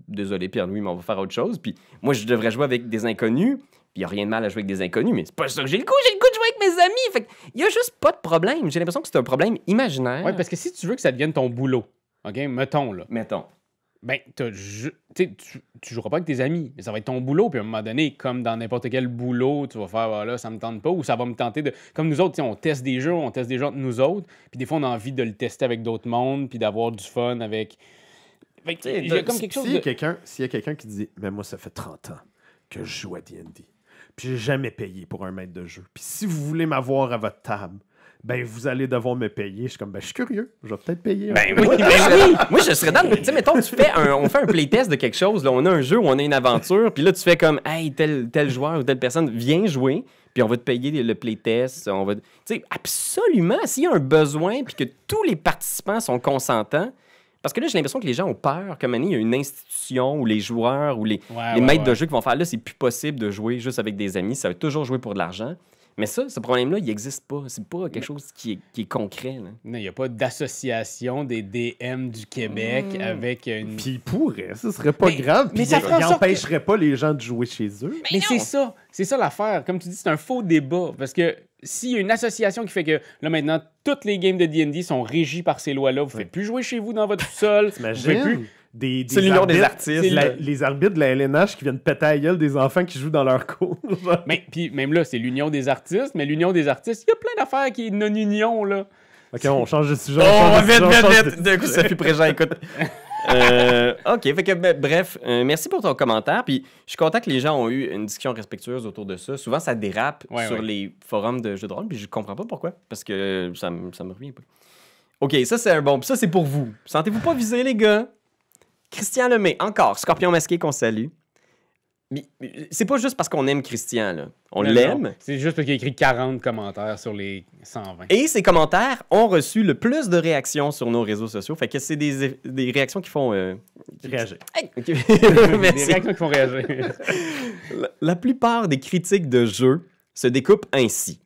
désolé Pierre-Louis, mais on va faire autre chose. Puis moi, je devrais jouer avec des inconnus. Puis il n'y a rien de mal à jouer avec des inconnus, mais c'est pas ça que j'ai le goût. J'ai le goût de jouer avec mes amis. Fait il y a juste pas de problème. J'ai l'impression que c'est un problème imaginaire. Ouais, parce que si tu veux que ça devienne ton boulot, OK, mettons, là, Mettons. Ben, ju- tu, tu, joueras pas avec tes amis, mais ça va être ton boulot. Puis à un moment donné, comme dans n'importe quel boulot, tu vas faire, voilà, ça me tente pas, ou ça va me tenter de. Comme nous autres, on teste des jeux, on teste des jeux entre nous autres, puis des fois, on a envie de le tester avec d'autres mondes, puis d'avoir du fun avec. Fait que, Tu sais, il y a de- comme quelque chose S'il y a de. quelqu'un s'il y a quelqu'un qui dit Mais moi, ça fait 30 ans que je joue à D&D. Puis j'ai jamais payé pour un maître de jeu. Puis si vous voulez m'avoir à votre table, ben vous allez devoir me payer. Je suis comme Ben je suis curieux, je vais peut-être payer. Ben peu. oui, ben oui. Moi, je serais dans. Tu sais, mettons, tu fais un, on fait un playtest de quelque chose. Là, on a un jeu où on a une aventure. Puis là, tu fais comme, hey, tel, tel joueur ou telle personne, viens jouer. Puis on va te payer le playtest. On va. Tu sais, absolument. S'il y a un besoin, puis que tous les participants sont consentants. Parce que là, j'ai l'impression que les gens ont peur. Comme il y a une institution où les joueurs ou les, Ouais, les ouais, maîtres de jeu qui vont faire là, c'est plus possible de jouer juste avec des amis. Ça va toujours jouer pour de l'argent. Mais ça, ce problème-là, il n'existe pas. C'est pas quelque chose qui est, qui est concret. là. Non, il n'y a pas d'association des DM du Québec Mm. avec une. Puis il pourrait, ce serait pas Mais- grave. mais Puis ça il- ferait en il sorte que- empêcherait pas les gens de jouer chez eux. Mais c'est ça, c'est ça l'affaire. Comme tu dis, c'est un faux débat. Parce que s'il y a une association qui fait que là maintenant, toutes les games de D&D sont régies par ces lois-là, vous ne faites plus jouer chez vous dans votre sol. vous plus. Des, des C'est l'union des artistes. la- les arbitres de la LNH qui viennent péter à la gueule des enfants qui jouent dans leur cours. Mais puis même là, c'est l'union des artistes, mais l'union des artistes, il y a plein d'affaires qui est non-union là. ok, on change de sujet. Oh, on change de vite, vite, vite. D'un coup, Sophie Préjean, écoute. Euh, OK, fait que, ben, bref, euh, merci pour ton commentaire. Puis je suis content que les gens ont eu une discussion respectueuse autour de ça. Souvent, ça dérape Ouais, sur ouais. les forums de jeux de rôle, puis je comprends pas pourquoi. Parce que ça, me- ça me revient pas. OK, ça, c'est un bon. Puis ça, c'est pour vous. Sentez-vous pas visé, les gars? Christian Lemay, encore, Scorpion masqué qu'on salue. Mais- mais C'est pas juste parce qu'on aime Christian, là. On l'aime. C'est juste parce qu'il a écrit 40 commentaires sur les 120. Et ces commentaires ont reçu le plus de réactions sur nos réseaux sociaux. Fait que c'est des, des réactions qui font. euh, Réagir. Hey, ok. des Merci. réactions qui font réagir. La, la plupart des critiques de jeux se découpent ainsi.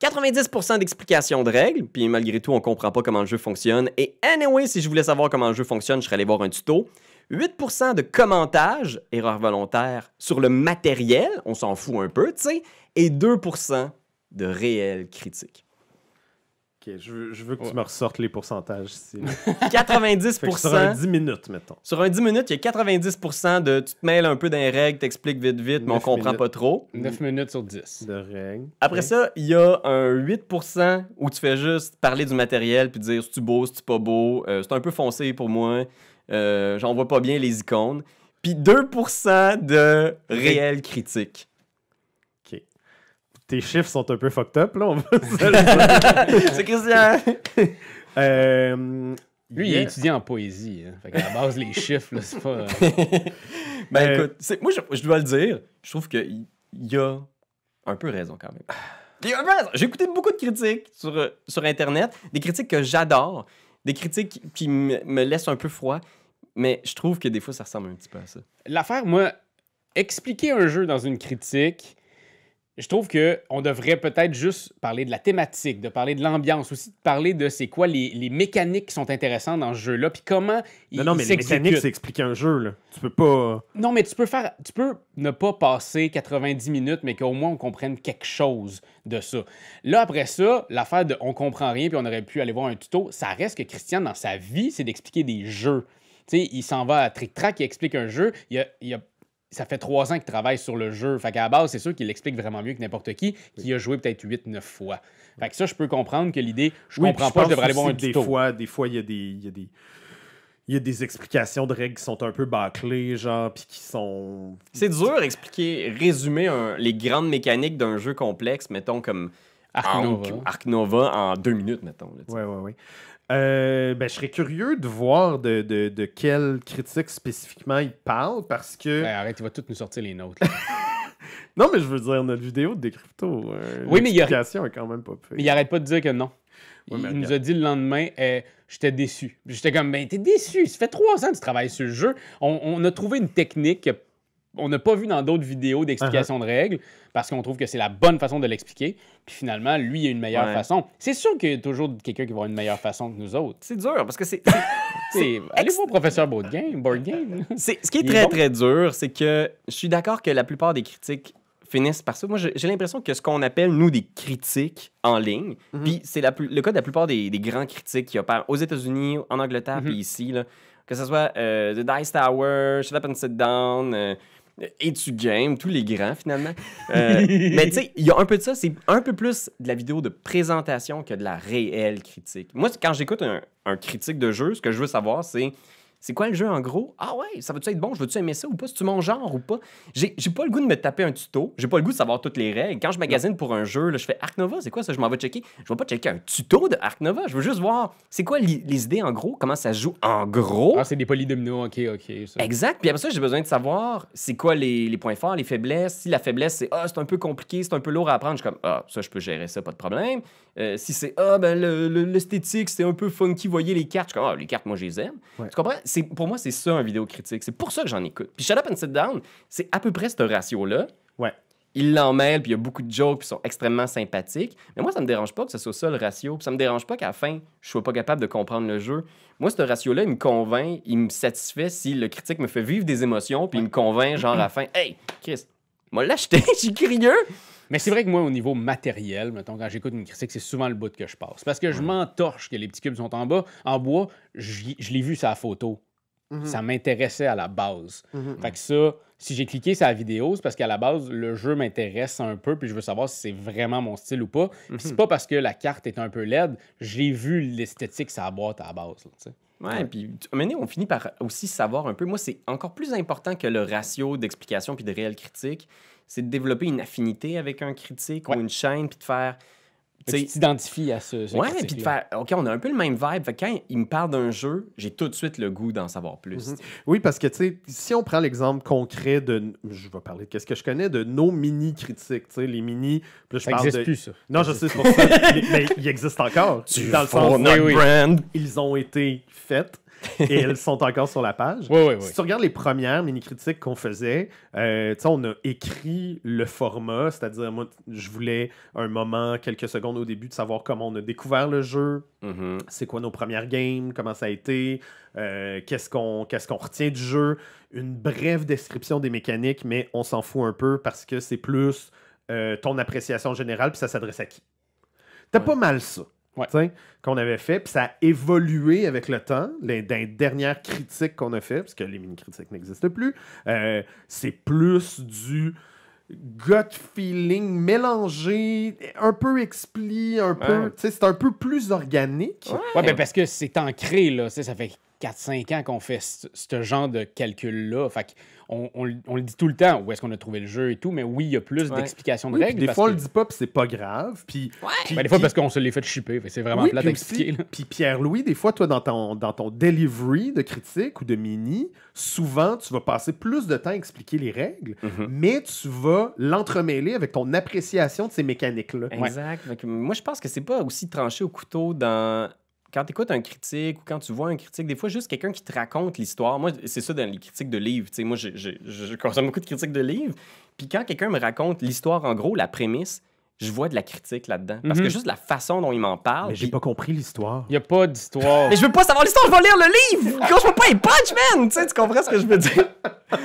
90% d'explications de règles, puis malgré tout, on comprend pas comment le jeu fonctionne. Et anyway, si je voulais savoir comment le jeu fonctionne, je serais allé voir un tuto. 8% de commentages, erreur volontaire, sur le matériel, on s'en fout un peu, tu sais, et 2% de réelles critiques. Je veux, je veux que Ouais. tu me ressortes les pourcentages ici. là. 90%. Fait que sur un 10 minutes, mettons. Sur un 10 minutes, il y a 90% de tu te mêles un peu dans les règles, t'expliques vite vite, mais on comprend minutes. pas trop. 9 minutes sur 10. De règles. Après ça, il y a un 8% où tu fais juste parler du matériel puis dire si tu beau, si tu pas beau. Euh, c'est un peu foncé pour moi. Euh, J'en vois pas bien les icônes. Puis 2% de réelles critiques. Tes chiffres sont un peu fucked up, là, on c'est Christian. Euh, Lui, il yeah. est étudiant en poésie. Hein. Fait qu'à la base, les chiffres, là, c'est pas. euh, ben Euh, écoute, c'est- moi je, je dois le dire, je trouve qu'il y a un peu raison quand même. Il y a un peu raison. J'ai écouté beaucoup de critiques sur, euh, sur Internet, des critiques que j'adore, des critiques qui me me laissent un peu froid, mais je trouve que des fois ça ressemble un petit peu à ça. L'affaire, moi, expliquer un jeu dans une critique, je trouve que on devrait peut-être juste parler de la thématique, de parler de l'ambiance, aussi de parler de c'est quoi les, les mécaniques qui sont intéressantes dans ce jeu-là, puis comment il, Non, non, mais les mécaniques, c'est expliquer un jeu, là. Tu peux pas. Non, mais tu peux faire, tu peux ne pas passer 90 minutes, mais qu'au moins on comprenne quelque chose de ça. Là, après ça, l'affaire de on comprend rien, puis on aurait pu aller voir un tuto, ça reste que Christian, dans sa vie, c'est d'expliquer des jeux. Tu sais, il s'en va à Trick Track, il explique un jeu, il y a, il y a- ça fait trois ans qu'il travaille sur le jeu. Fait qu'à la base, c'est sûr qu'il l'explique vraiment mieux que n'importe qui, qui a joué peut-être 8-9 fois. Fait que ça, je peux comprendre que l'idée, je Oui, comprends pas, je devrais aller voir un que des tuto. fois, des fois, il y a des. Il y a des... Il y a des explications de règles qui sont un peu bâclées, genre, puis qui sont. C'est dur d'expliquer, résumer un- les grandes mécaniques d'un jeu complexe, mettons comme Ark Nova. Ark- Ark Nova en deux minutes, mettons. là. Ouais, ouais, ouais. Euh, ben, je serais curieux de voir de, de, de quelle critique spécifiquement il parle parce que. Ouais, arrête, il va tout nous sortir les notes. là. Non, mais je veux dire, notre vidéo de Décrypto, euh, Oui, mais il a- est quand même pas pire. Mais il arrête pas de dire que non. Ouais, il nous a dit le lendemain, euh, j'étais déçu. J'étais comme, ben t'es déçu. Ça fait trois ans que tu travailles sur le jeu. On, on a trouvé une technique que on n'a pas vu dans d'autres vidéos d'explication Uh-huh. de règles parce qu'on trouve que c'est la bonne façon de l'expliquer. Puis finalement, lui, il a une meilleure Ouais. façon. C'est sûr qu'il y a toujours quelqu'un qui va avoir une meilleure façon que nous autres. C'est dur parce que c'est. Allez voir professeur Board Game. Board Game. c'est- ce qui est Il est très bon. très dur, c'est que je suis d'accord que la plupart des critiques finissent par ça. Moi, j'ai l'impression que ce qu'on appelle, nous, des critiques en ligne, Mhm. puis c'est le cas de la plupart des, des grands critiques qui opèrent aux États-Unis, en Angleterre, Mhm. puis ici, là, que ce soit euh, The Dice Tower, Shut Up and Sit Down, euh, et tu game, tous les grands finalement? Euh, mais tu sais, il y a un peu de ça, c'est un peu plus de la vidéo de présentation que de la réelle critique. Moi, quand j'écoute un, un critique de jeu, ce que je veux savoir, c'est c'est quoi le jeu en gros? Ah ouais, ça va-tu être bon? Je veux-tu aimer ça ou pas? C'est-tu mon genre ou pas? J'ai pas le goût de me taper un tuto. J'ai pas le goût de savoir toutes les règles. Quand je magasine pour un jeu, là, je fais Ark Nova, c'est quoi ça? Je m'en vais checker. Je vais pas checker un tuto de Ark Nova. Je veux juste voir c'est quoi les idées en gros, comment ça se joue en gros? Ah, c'est des polydominos. OK, OK. ça. Exact. Puis après ça, j'ai besoin de savoir c'est quoi les, les points forts, les faiblesses? Si la faiblesse, c'est Ah, c'est un peu compliqué, c'est un peu lourd à apprendre, je suis comme Ah, ça, je peux gérer ça, pas de problème. Euh, si c'est Ah, ben le- le- l'esthétique, c'est un peu funky, voyez les cartes, je suis comme Ah, les cartes, moi, je les aime. Ouais. Tu comprends? C'est, pour moi, c'est ça, un vidéo critique. C'est pour ça que j'en écoute. Puis Shut Up and Sit Down, c'est à peu près ce ratio-là. Ouais. Il l'en mêle, puis il y a beaucoup de jokes, puis ils sont extrêmement sympathiques. Mais moi, ça me dérange pas que ce soit ça le ratio. Puis ça me dérange pas qu'à la fin, je sois pas capable de comprendre le jeu. Moi, ce ratio-là, il me convainc, il me satisfait si le critique me fait vivre des émotions, puis il me convainc, genre, à la fin, Hey, Chris, moi l'acheter, je suis curieux. Mais c'est vrai que moi, au niveau matériel, mettons, quand j'écoute une critique, c'est souvent le bout que je passe. Parce que je m'entorche que les petits cubes sont en bas. En bois, je l'ai vu la photo. Mhm. Ça m'intéressait à la base. Mhm. Fait que ça, si j'ai cliqué sur la vidéo, c'est parce qu'à la base, le jeu m'intéresse un peu, puis je veux savoir si c'est vraiment mon style ou pas. Puis Mhm. c'est pas parce que la carte est un peu laide, j'ai vu l'esthétique la boîte à la base. là. Ouais, puis on finit par aussi savoir un peu. Moi, c'est encore plus important que le ratio d'explication puis de réelle critique. C'est de développer une affinité avec un critique Ouais. ou une chaîne, puis de faire. Tu t'identifies à ce, ce Ouais, puis de faire, OK, on a un peu le même vibe. Fait que quand il me parle d'un jeu, j'ai tout de suite le goût d'en savoir plus. Mhm. Oui, parce que, tu sais, si on prend l'exemple concret de. Je vais parler de qu'est-ce que je connais, de nos mini-critiques, tu sais, les mini. là, je Ça parle n'existe de- plus, ça. Non, je sais, c'est pour ça. mais, ils existent encore. dans le sens, notre oui, oui. brand. ils ont été faites et elles sont encore sur la page. Oui, oui, oui. Si tu regardes les premières mini-critiques qu'on faisait, euh, on a écrit le format, c'est-à-dire, moi, je voulais un moment, quelques secondes au début, de savoir comment on a découvert le jeu, Mhm. c'est quoi nos premières games, comment ça a été, euh, qu'est-ce qu'on retient du jeu, une brève description des mécaniques, mais on s'en fout un peu parce que c'est plus euh, ton appréciation générale, puis ça s'adresse à qui? T'as Ouais. pas mal ça. Ouais. Qu'on avait fait, puis ça a évolué avec le temps. Les, dans les dernières critiques qu'on a fait, parce que les mini-critiques n'existent plus, euh, c'est plus du gut feeling mélangé, un peu expli, un peu. Ouais. tu sais, C'est un peu plus organique. Ouais, ben parce que c'est ancré, là. Ça fait 4-5 ans qu'on fait ce genre de calcul-là. Fait qu'on on, le- on le dit tout le temps, où est-ce qu'on a trouvé le jeu et tout, mais oui, il y a plus Ouais. d'explications de Oui, règles. des parce fois, on que- le dit pas, puis c'est pas grave. Puis, puis- Ben, des fois, puis- parce qu'on se l'est fait chipper. C'est vraiment oui, plate puis à aussi- expliquer. là. Puis Pierre-Louis, des fois, toi, dans ton, dans ton delivery de critique ou de mini, souvent, tu vas passer plus de temps à expliquer les règles, Mhm. mais tu vas l'entremêler avec ton appréciation de ces mécaniques-là. Exact. Moi, je pense que c'est pas aussi tranché au couteau dans. Quand tu écoutes un critique ou quand tu vois un critique, des fois, juste quelqu'un qui te raconte l'histoire. Moi, c'est ça dans les critiques de livres. Tu sais, moi, je, je- je consomme beaucoup de critiques de livres. Puis quand quelqu'un me raconte l'histoire, en gros, la prémisse, je vois de la critique là-dedans. Parce que Mhm. juste la façon dont il m'en parle. Mais j'ai pas compris l'histoire. Il n'y a pas d'histoire. Mais je veux pas savoir l'histoire, je vais lire le livre! Quand je peux pas y punch, man! Tu comprends ce que je veux dire?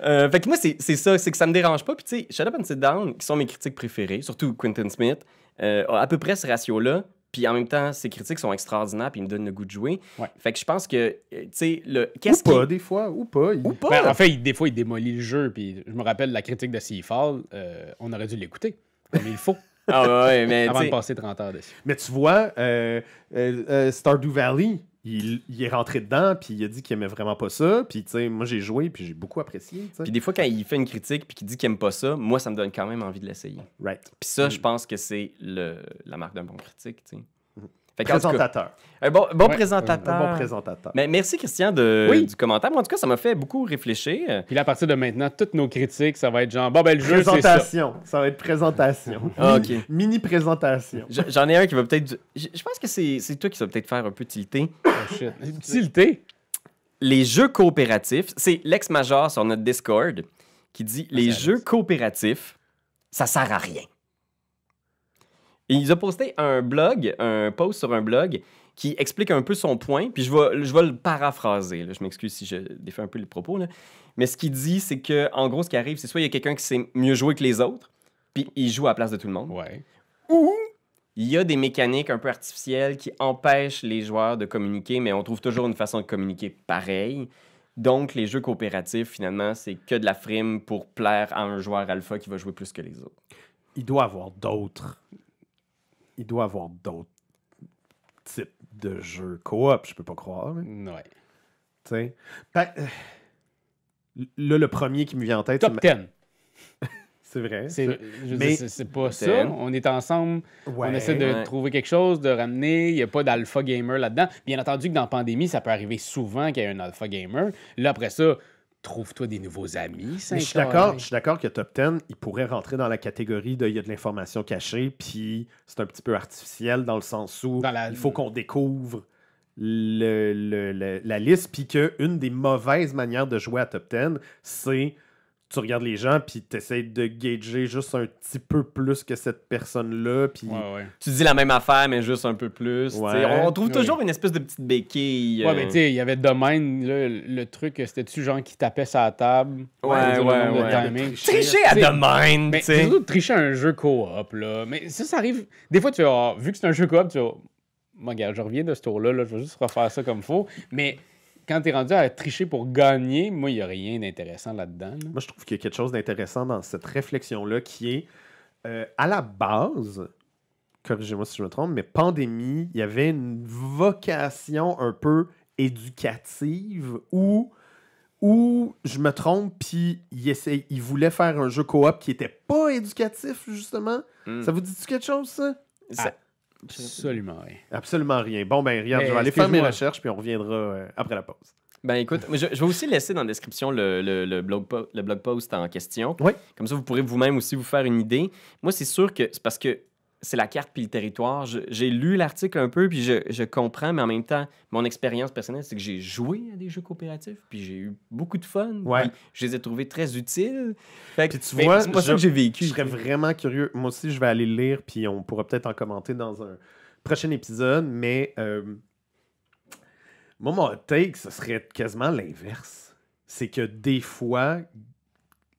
Euh, fait que moi, c'est c'est ça, c'est que ça me dérange pas. Puis tu sais, Shut Up and Sit Down, qui sont mes critiques préférées, surtout Quentin Smith, euh, a à peu près ce ratio-là. Puis en même temps, ses critiques sont extraordinaires, puis ils me donnent le goût de jouer. Ouais. Fait que je pense que, euh, tu sais, le. Ou Qu'est-ce pas, des fois, ou pas. Il- Ou pas! Ben, en fait, il- des fois, il démolit le jeu. Puis je me rappelle la critique de Seafall. euh, on aurait dû l'écouter. Comme il faut. Ah ouais, mais avant de passer 30 heures dessus. Mais tu vois, euh, euh, euh, Stardew Valley, il, il est rentré dedans, puis il a dit qu'il aimait vraiment pas ça. Puis, tu sais, moi, j'ai joué, puis j'ai beaucoup apprécié. Puis des fois, quand il fait une critique puis qu'il dit qu'il aime pas ça, moi, ça me donne quand même envie de l'essayer. Right. Puis ça, Mm. je pense que c'est le- la marque d'un bon critique, tu sais. Fait Présentateur. un bon, bon Ouais, présentateur. Un bon présentateur. Mais merci, Christian, de, Oui. du commentaire. Moi, en tout cas, ça m'a fait beaucoup réfléchir. Puis là, à partir de maintenant, toutes nos critiques, ça va être genre, bon, ben le jeu, c'est ça. Présentation. Ça. va être présentation. Ah, ok. Mini présentation. Je- J'en ai un qui va peut-être. Je je pense que c'est c'est toi qui va peut-être faire un peu tilter. Oh, shit. Les jeux coopératifs, c'est l'ex-major sur notre Discord qui dit les ça jeux coopératifs, ça sert à rien. Et il a posté un blog, un post sur un blog qui explique un peu son point, puis je vais, je vais le paraphraser. là. Je m'excuse si je défais un peu les propos. là. Mais ce qu'il dit, c'est que en gros, ce qui arrive, c'est soit il y a quelqu'un qui sait mieux jouer que les autres, puis il joue à la place de tout le monde. Ouais. Ou il y a des mécaniques un peu artificielles qui empêchent les joueurs de communiquer, mais on trouve toujours une façon de communiquer pareil. Donc, les jeux coopératifs, finalement, c'est que de la frime pour plaire à un joueur alpha qui va jouer plus que les autres. Il doit avoir d'autres. Il doit avoir d'autres types de jeux coop, je peux pas croire. mais, Ouais. tu sais. Ben, euh, là, le premier qui me vient en tête, Top c'est- 10. c'est vrai. C'est, c'est- je veux mais- dire, c'est, c'est pas ça. On est ensemble, Ouais. on essaie de ouais. trouver quelque chose, de ramener. Il n'y a pas d'alpha gamer là-dedans. Bien entendu que dans la pandémie, ça peut arriver souvent qu'il y ait un alpha gamer. Là, après ça, trouve-toi des nouveaux amis. Mais je suis d'accord, je suis d'accord que Top 10, il pourrait rentrer dans la catégorie de il y a de l'information cachée, puis c'est un petit peu artificiel dans le sens où la- il faut qu'on découvre le- le- le- la liste, puis qu'une des mauvaises manières de jouer à Top 10, c'est tu regardes les gens, puis tu essaies de gager juste un petit peu plus que cette personne-là, puis... Ouais, ouais. Tu dis la même affaire, mais juste un peu plus. Ouais. On trouve toujours une espèce de petite béquille. Ouais, euh, mais tu sais, il y avait domaine, là, le truc, c'était-tu genre qui tapait sa table? Ouais, ouais, ouais. timing? Tricher à Tu sais, domaine, tu c'est sais. surtout de tricher un jeu coop, là. Mais ça, ça arrive. Des fois, tu Ah, vu que c'est un jeu coop, tu vas. Moi, regarde, je reviens de ce tour-là, là, je vais juste refaire ça comme faut. Mais quand t'es rendu à tricher pour gagner, moi, il n'y a rien d'intéressant là-dedans. là. Moi, je trouve qu'il y a quelque chose d'intéressant dans cette réflexion-là qui est, euh, à la base, corrigez-moi si je me trompe, mais pandémie, il y avait une vocation un peu éducative où, où je me trompe, puis il, essaie- il voulait faire un jeu coop qui était pas éducatif, justement. Mm. Ça vous dit quelque chose, ça? Ça- Absolument rien. Absolument rien. Bon, ben, regarde, je vais aller faire mes recherches, puis on reviendra euh, après la pause. Ben écoute, je, je vais aussi laisser dans la description le, le- le blog, po- le blog post en question. Oui. Comme ça, vous pourrez vous-même aussi vous faire une idée. Moi, c'est sûr que c'est parce que c'est la carte puis le territoire. J'ai lu l'article un peu, puis je, je comprends, mais en même temps, mon expérience personnelle, c'est que j'ai joué à des jeux coopératifs, puis j'ai eu beaucoup de fun. Ouais. puis je les ai trouvés très utiles. Fait que, Puis tu mais vois, c'est pas ça que j'ai vécu. Je serais vraiment curieux. Moi aussi, je vais aller le lire, puis on pourra peut-être en commenter dans un prochain épisode. Mais euh, moi, mon take, ce serait quasiment l'inverse. C'est que des fois,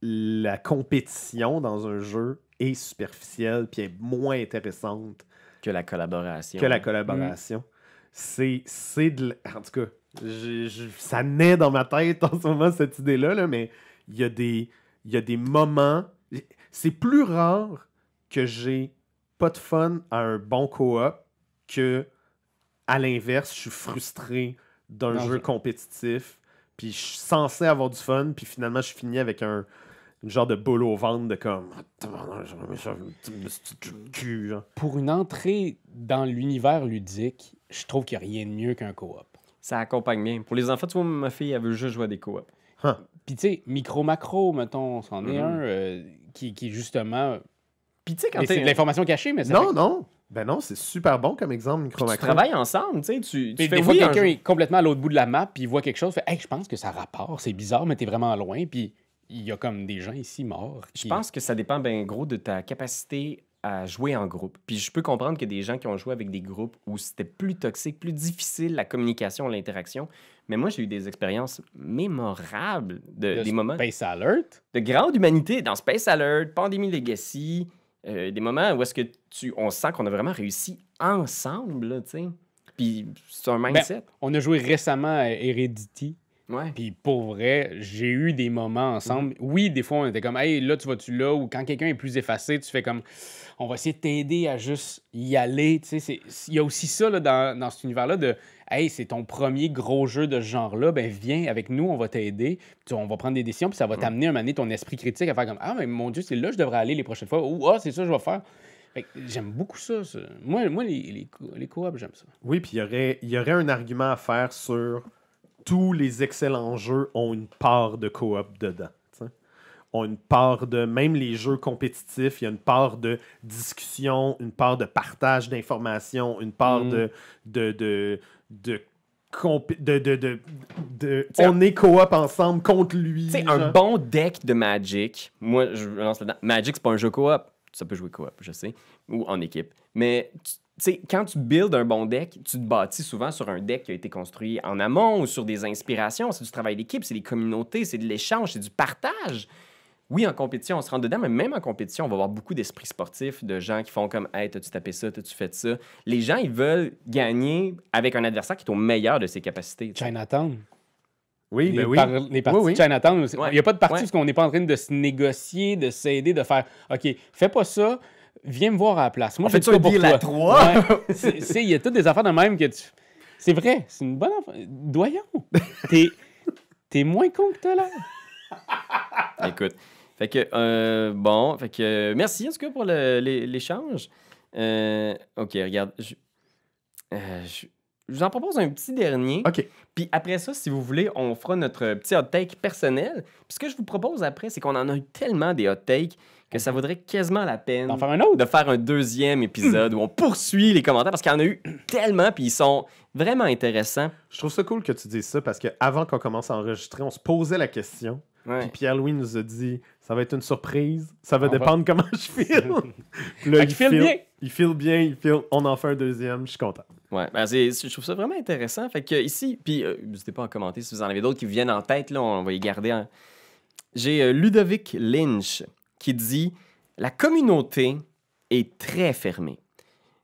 la compétition dans un jeu superficielle, puis est moins intéressante Que la collaboration. que la collaboration. C'est, c'est de. En tout cas, je- je- ça naît dans ma tête en ce moment, cette idée-là, là, mais il y, a des- il y a des moments. C'est plus rare que j'ai pas de fun à un bon coop que, à l'inverse, je suis frustré d'un jeu compétitif, puis je suis censé avoir du fun, puis finalement, je finis avec un. Une genre de boule au ventre de comme. Ah, cul. Pour une entrée dans l'univers ludique, je trouve qu'il n'y a rien de mieux qu'un coop. Ça accompagne bien. Pour les enfants, tu vois, ma fille, elle veut juste jouer à des coops. Puis tu sais, micro-macro, mettons, c'en est Mhm. un euh, qui, qui justement... Puis tu sais, quand C'est t'es- de l'information cachée, mais ça Non, fait- non. Ben non, c'est super bon comme exemple, Puis micro tu travailles ensemble, tu sais, tu, tu fais des fois, quelqu'un jeu. est complètement à l'autre bout de la map, puis il voit quelque chose, fait Hey, je pense que ça rapporte, c'est bizarre, mais t'es vraiment loin, puis il y a comme des gens ici morts. Je pense que ça dépend bien gros de ta capacité à jouer en groupe. Puis je peux comprendre que des gens qui ont joué avec des groupes où c'était plus toxique, plus difficile la communication, l'interaction. Mais moi, j'ai eu des expériences mémorables, de, de des moments Space Alert? de grande humanité dans Space Alert, Pandémie Legacy, euh, des moments où est-ce que tu, on sent qu'on a vraiment réussi ensemble, tu sais. Puis c'est un mindset. On a joué récemment à Heredity. Ouais. Puis pour vrai, j'ai eu des moments ensemble. Oui, des fois, on était comme, hey, là, tu vas-tu là? Ou quand quelqu'un est plus effacé, tu fais comme, on va essayer de t'aider à juste y aller. Tu sais, c'est- il y a aussi ça là, dans, dans cet univers-là de, hey, c'est ton premier gros jeu de ce genre-là, ben viens avec nous, on va t'aider. Puis on va prendre des décisions, puis ça va t'amener à un moment donné ton esprit critique à faire comme, ah, mais mon Dieu, c'est là que je devrais aller les prochaines fois. Ou, ah, c'est ça que je vais faire. Fait que j'aime beaucoup ça. ça. Moi, moi, les, les, co- les coops, j'aime ça. Oui, puis il y aurait, il y aurait un argument à faire sur tous les excellents jeux ont une part de coop dedans. Ont une part de. Même les jeux compétitifs, il y a une part de discussion, une part de partage d'informations, une part Mm. de. de, de, de compé- de, de, de, de- T'sais, on est coop ensemble contre lui. Genre. un bon deck de Magic, moi, je lance là-dedans. Magic, c'est pas un jeu coop. Ça peut jouer coop, je sais, ou en équipe. Mais, tu sais, quand tu builds un bon deck, tu te bâtis souvent sur un deck qui a été construit en amont ou sur des inspirations. C'est du travail d'équipe, c'est des communautés, c'est de l'échange, c'est du partage. Oui, en compétition, on se rend dedans, mais même en compétition, on va avoir beaucoup d'esprits sportifs, de gens qui font comme Hey, t'as-tu tapé ça, t'as-tu fait ça. Les gens, ils veulent gagner avec un adversaire qui est au meilleur de ses capacités. tu sais. Chinatown. Oui, les, ben oui. par- les parties Oui, oui. de Chinatown. Il Ouais. n'y a pas de partie Ouais. parce qu'on n'est pas en train de se négocier, de s'aider, de faire OK, fais pas ça, viens me voir à la place. Moi, fait pas un pour deal à trois? Il y a toutes des affaires de même que tu. C'est vrai, c'est une bonne affaire. Doyon, t'es t'es moins con que t'as l'air. Écoute. Fait que, euh, bon, fait que, euh, merci en tout cas pour l'échange. Euh, ok, regarde. Je, euh, je- je vous en propose un petit dernier. OK. Puis après ça, si vous voulez, on fera notre petit hot take personnel. Puis ce que je vous propose après, c'est qu'on en a eu tellement des hot takes que ça vaudrait quasiment la peine D'en faire un autre. de faire un deuxième épisode où on poursuit les commentaires parce qu'il y en a eu tellement, puis ils sont vraiment intéressants. Je trouve ça cool que tu dises ça parce qu'avant qu'on commence à enregistrer, on se posait la question. Ouais. Puis Pierre-Louis nous a dit ça va être une surprise, ça va On va- dépendre comment je file. Puis là, Fait qu'il file bien. Il file bien, il file. On en fait un deuxième, je suis content. Ouais, ben je trouve ça vraiment intéressant. Fait que ici, puis euh, n'hésitez pas à commenter si vous en avez d'autres qui vous viennent en tête, là, on va y garder. en- J'ai euh, Ludovic Lynch qui dit La communauté est très fermée.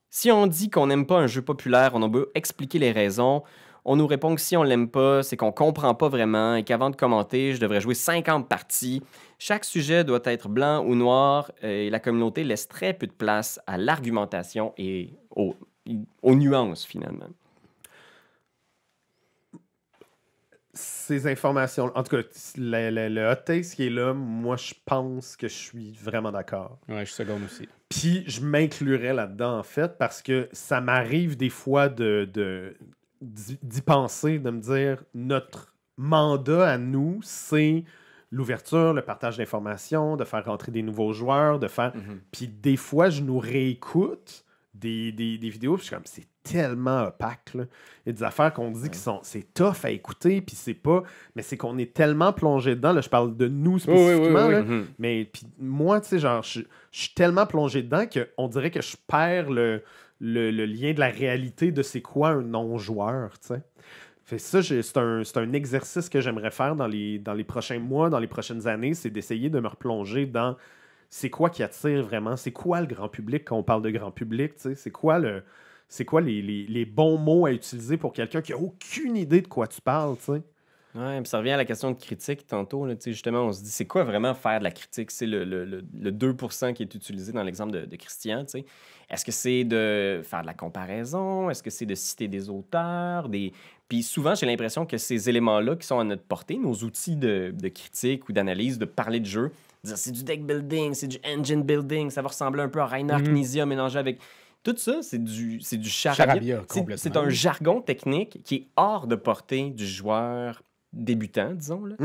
Si on dit qu'on n'aime pas un jeu populaire, on a beau expliquer les raisons. On nous répond que si on l'aime pas, c'est qu'on comprend pas vraiment et qu'avant de commenter, je devrais jouer 50 parties. Chaque sujet doit être blanc ou noir et la communauté laisse très peu de place à l'argumentation et aux nuances finalement. Ces informations. En tout cas, le, le, le hot take qui est là, moi, je pense que je suis vraiment d'accord. Ouais, je suis seconde aussi. Puis je m'inclurais là-dedans, en fait, parce que ça m'arrive des fois de, d'y penser, de me dire notre mandat à nous, c'est l'ouverture, le partage d'informations, de faire rentrer des nouveaux joueurs, de faire. Mhm. Puis des fois, je nous réécoute des, des, des vidéos, puis je suis comme, c'est tellement opaque. Là. Il y a des affaires qu'on dit qui sont, c'est tough à écouter, puis c'est pas, mais c'est qu'on est tellement plongé dedans. Là, je parle de nous oui, spécifiquement. oui. là. Mhm. Mais puis moi, tu sais, genre, je je suis tellement plongé dedans qu'on dirait que je perds le, le, le lien de la réalité de c'est quoi un non-joueur, tu sais. Fait ça, c'est un, c'est un exercice que j'aimerais faire dans les, dans les prochains mois, dans les prochaines années, c'est d'essayer de me replonger dans c'est quoi qui attire vraiment, c'est quoi le grand public quand on parle de grand public, c'est quoi le c'est quoi les, les- les bons mots à utiliser pour quelqu'un qui a aucune idée de quoi tu parles, tu sais? Ça revient à la question de critique tantôt. Là, justement, on se dit, c'est quoi vraiment faire de la critique? C'est le, le, le, le 2% qui est utilisé dans l'exemple de, de Christian. Est-ce que c'est de faire de la comparaison? Est-ce que c'est de citer des auteurs? Des... Puis souvent, j'ai l'impression que ces éléments-là qui sont à notre portée, nos outils de, de critique ou d'analyse, de parler de jeu, dire c'est du deck building, c'est du engine building, ça va ressembler un peu à Reinhard Mhm. Knizia mélangé avec... Tout ça, c'est du, c'est du Charabia, charabia. C'est- complètement. C'est un jargon technique qui est hors de portée du joueur débutant, disons, là,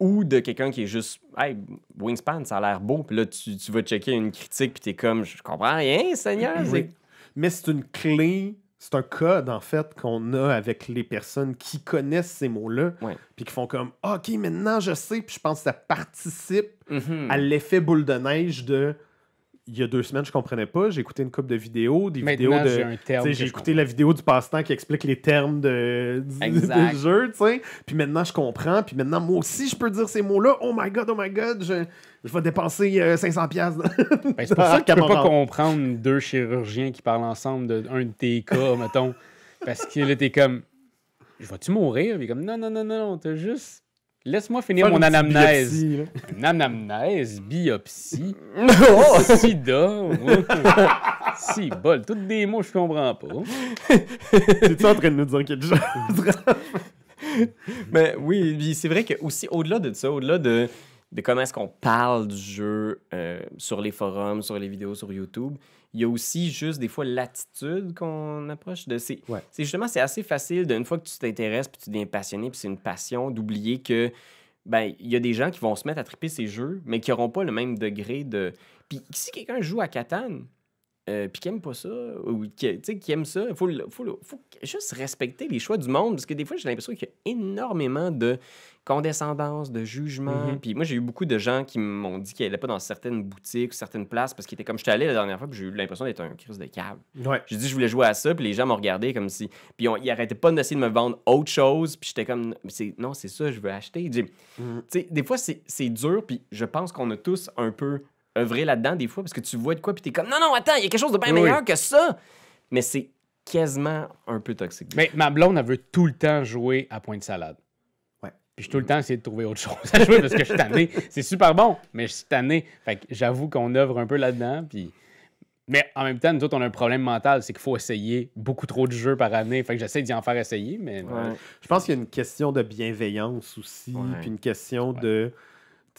ou de quelqu'un qui est juste, hey, Wingspan, ça a l'air beau, puis là, tu, tu vas checker une critique, puis t'es comme, je comprends rien, Seigneur. Oui. Mais c'est une clé, c'est un code en fait qu'on a avec les personnes qui connaissent ces mots-là, Ouais. puis qui font comme ok, maintenant je sais, puis je pense que ça participe Mhm. à l'effet boule de neige de. Il y a deux semaines, je comprenais pas. J'ai écouté une couple de vidéos, des vidéos de. j'ai écouté la vidéo du passe-temps qui explique les termes de, du, jeu, tu sais. Puis maintenant, je comprends. Puis maintenant, moi aussi, je peux dire ces mots-là. Oh my god, oh my god, je, je vais dépenser euh, 500$. piastres. Ben, c'est pour ça que tu peux pas comprendre deux chirurgiens qui parlent ensemble de un de tes cas, mettons. Parce que là, t'es comme. Je vais-tu mourir? Puis comme, non, non, non, non, non, t'as juste. Laisse-moi finir Faire mon anamnèse. biopsie. Une anamnèse, biopsie, Oh! sida. si, bol, tous des mots, je comprends pas. T'es-tu en train de nous dire quelque chose? Mais oui, c'est vrai que aussi au-delà de ça, au-delà de, de comment est-ce qu'on parle du jeu euh, sur les forums, sur les vidéos sur YouTube, il y a aussi juste des fois l'attitude qu'on approche de. C'est Ouais. justement, c'est assez facile d'une fois que tu t'intéresses puis tu deviens passionné puis c'est une passion d'oublier que ben il y a des gens qui vont se mettre à triper ces jeux mais qui n'auront pas le même degré de. Puis si quelqu'un joue à Catan, euh, puis qui aime pas ça, ou qui, qui aime ça, il faut, faut, juste respecter les choix du monde, parce que des fois, j'ai l'impression qu'il y a énormément de condescendance, de jugement. Mhm. Puis moi, j'ai eu beaucoup de gens qui m'ont dit qu'ils n'allaient pas dans certaines boutiques ou certaines places, parce qu'ils étaient comme j'étais allé la dernière fois, puis j'ai eu l'impression d'être un crise de câble. Ouais. J'ai dit je voulais jouer à ça, puis les gens m'ont regardé comme si. Puis on- ils arrêtaient pas d'essayer de me vendre autre chose, puis j'étais comme non, c'est ça, je veux acheter. Sais, des fois, c'est dur, puis je pense qu'on a tous un peu œuvré là-dedans, des fois, parce que tu vois de quoi, puis t'es comme non, non, attends, il y a quelque chose de bien Oui. meilleur que ça. Mais c'est quasiment un peu toxique. Mais ma blonde, elle veut tout le temps jouer à point de salade. Ouais. Puis je tout le temps essayer de trouver autre chose à jouer parce que je suis tanné. C'est super bon, mais je suis tanné. Fait que j'avoue qu'on œuvre un peu là-dedans. Puis... Mais en même temps, nous autres, on a un problème mental, c'est qu'il faut essayer beaucoup trop de jeux par année. Fait que j'essaie d'y en faire essayer, mais. Ouais. Je pense qu'il y a une question de bienveillance aussi, Ouais. puis une question de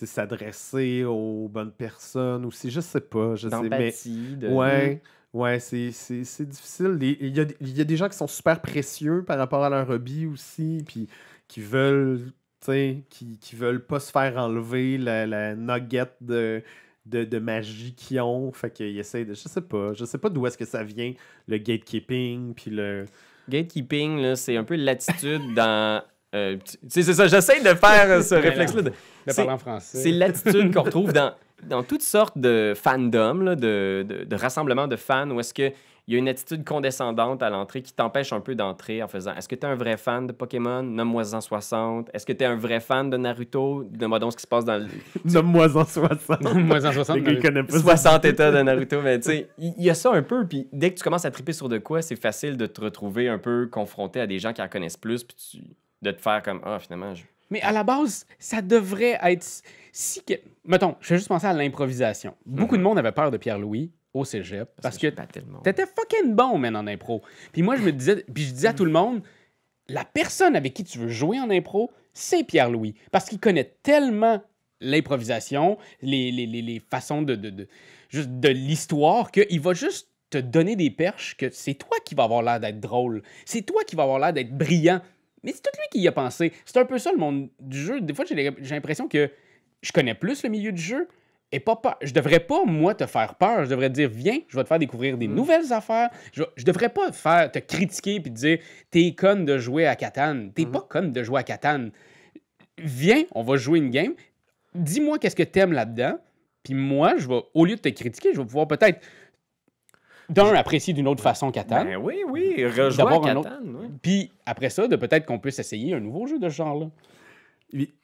s'adresser aux bonnes personnes aussi. Je sais pas, je sais, mais de. ouais, ouais, c'est c'est- c'est difficile. Il y, a, il y a des gens qui sont super précieux par rapport à leur hobby aussi, puis qui veulent, tu sais, qui, qui veulent pas se faire enlever la, la nugget de, de, de magie qu'ils ont. Fait qu'ils essaient de, je sais pas, je sais pas d'où est-ce que ça vient, le gatekeeping, puis le... Gatekeeping, là, c'est un peu l'attitude dans. Euh, tu tu sais, c'est ça, j'essaie de faire euh, ce réflexe-là. de- De C'est- parler en français. C'est l'attitude qu'on retrouve dans, dans toutes sortes de fandoms, là, de, de, de rassemblements de fans, où est-ce qu'il y a une attitude condescendante à l'entrée qui t'empêche un peu d'entrer en faisant Est-ce que tu es un vrai fan de Pokémon? Nomme-moi-en 60. Est-ce que tu es un vrai fan de Naruto? Donne-moi donc ce qui se passe dans le Nomme-moi en 60. Moi, en 60, Les gars, ils connaissent pas ça. 60 états de Naruto. Mais tu sais, il il y, a ça un peu. Puis dès que tu commences à triper sur de quoi, c'est facile de te retrouver un peu confronté à des gens qui en connaissent plus, puis tu- de te faire comme Ah, finalement, je. Mais à la base, ça devrait être. Si que... Mettons, je vais juste penser à l'improvisation. Beaucoup de monde avait peur de Pierre-Louis au cégep parce que monde. t'étais fucking bon, man, en impro. Puis moi, je me disais, puis je disais à tout le monde, la personne avec qui tu veux jouer en impro, c'est Pierre-Louis. Parce qu'il connaît tellement l'improvisation, les, les, les, les façons de, de, de- juste de l'histoire, qu'il va juste te donner des perches que c'est toi qui vas avoir l'air d'être drôle. C'est toi qui vas avoir l'air d'être brillant. Mais c'est tout lui qui y a pensé. C'est un peu ça le monde du jeu. Des fois, j'ai l'impression que je connais plus le milieu du jeu. Et pas peur. Je devrais pas, moi, te faire peur. Je devrais te dire, viens, je vais te faire découvrir des nouvelles affaires. Je, je devrais pas te faire te critiquer puis te dire, t'es conne de jouer à Catane. T'es pas conne de jouer à Catane. Viens, on va jouer une game. Dis-moi qu'est-ce que t'aimes là-dedans. Puis moi, je vais, au lieu de te critiquer, je vais pouvoir peut-être, d'un, apprécier d'une autre façon Catane. Ben oui, oui, autre- Catane, ouais. Puis après ça, de peut-être qu'on puisse essayer un nouveau jeu de ce genre-là.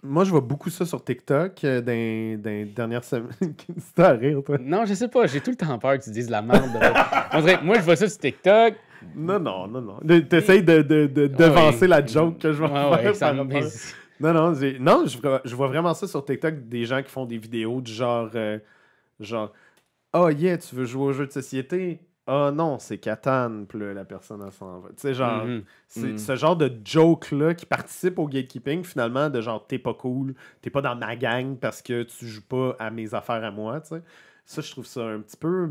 Moi, je vois beaucoup ça sur TikTok euh, dans, dans les dernières semaines. C'était à rire, toi. Non, je sais pas, j'ai tout le temps peur que tu dises de la merde. de- On dirait, moi, je vois ça sur TikTok. Non, non, non, non. T'essayes de, de, de devancer ouais. la joke que je vais Ouais, faire. Non, non, non je, vois- je vois vraiment ça sur TikTok, des gens qui font des vidéos du genre, euh, genre, oh yeah, tu veux jouer au jeu de société? Ah non, c'est Catan, puis là, la personne elle s'en va. Tu sais, genre, Mhm. c'est Mhm. ce genre de joke-là qui participe au gatekeeping, finalement, de genre, t'es pas cool, t'es pas dans ma gang parce que tu joues pas à mes affaires à moi, tu sais. Ça, je trouve ça un petit peu.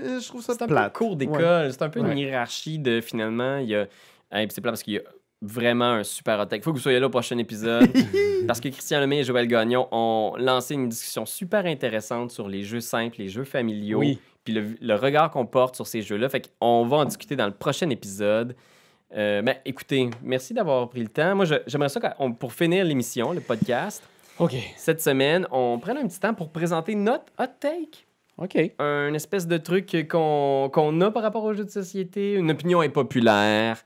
euh, Je trouve ça C'est un peu cours Ouais. d'école. C'est un peu une hiérarchie de finalement. Il y a. Hey, c'est plat parce qu'il y a vraiment un super hot take. Il faut que vous soyez là au prochain épisode. parce que Christian Lemay et Joël Gagnon ont lancé une discussion super intéressante sur les jeux simples, les jeux familiaux. Oui. Puis le, le regard qu'on porte sur ces jeux-là. Fait qu'on va en discuter dans le prochain épisode. Euh, ben, écoutez, merci d'avoir pris le temps. Moi, j'aimerais ça, qu'on- pour finir l'émission, le podcast, OK. cette semaine, on prenne un petit temps pour présenter notre hot take OK. un espèce de truc qu'on qu'on a par rapport aux jeux de société, une opinion impopulaire.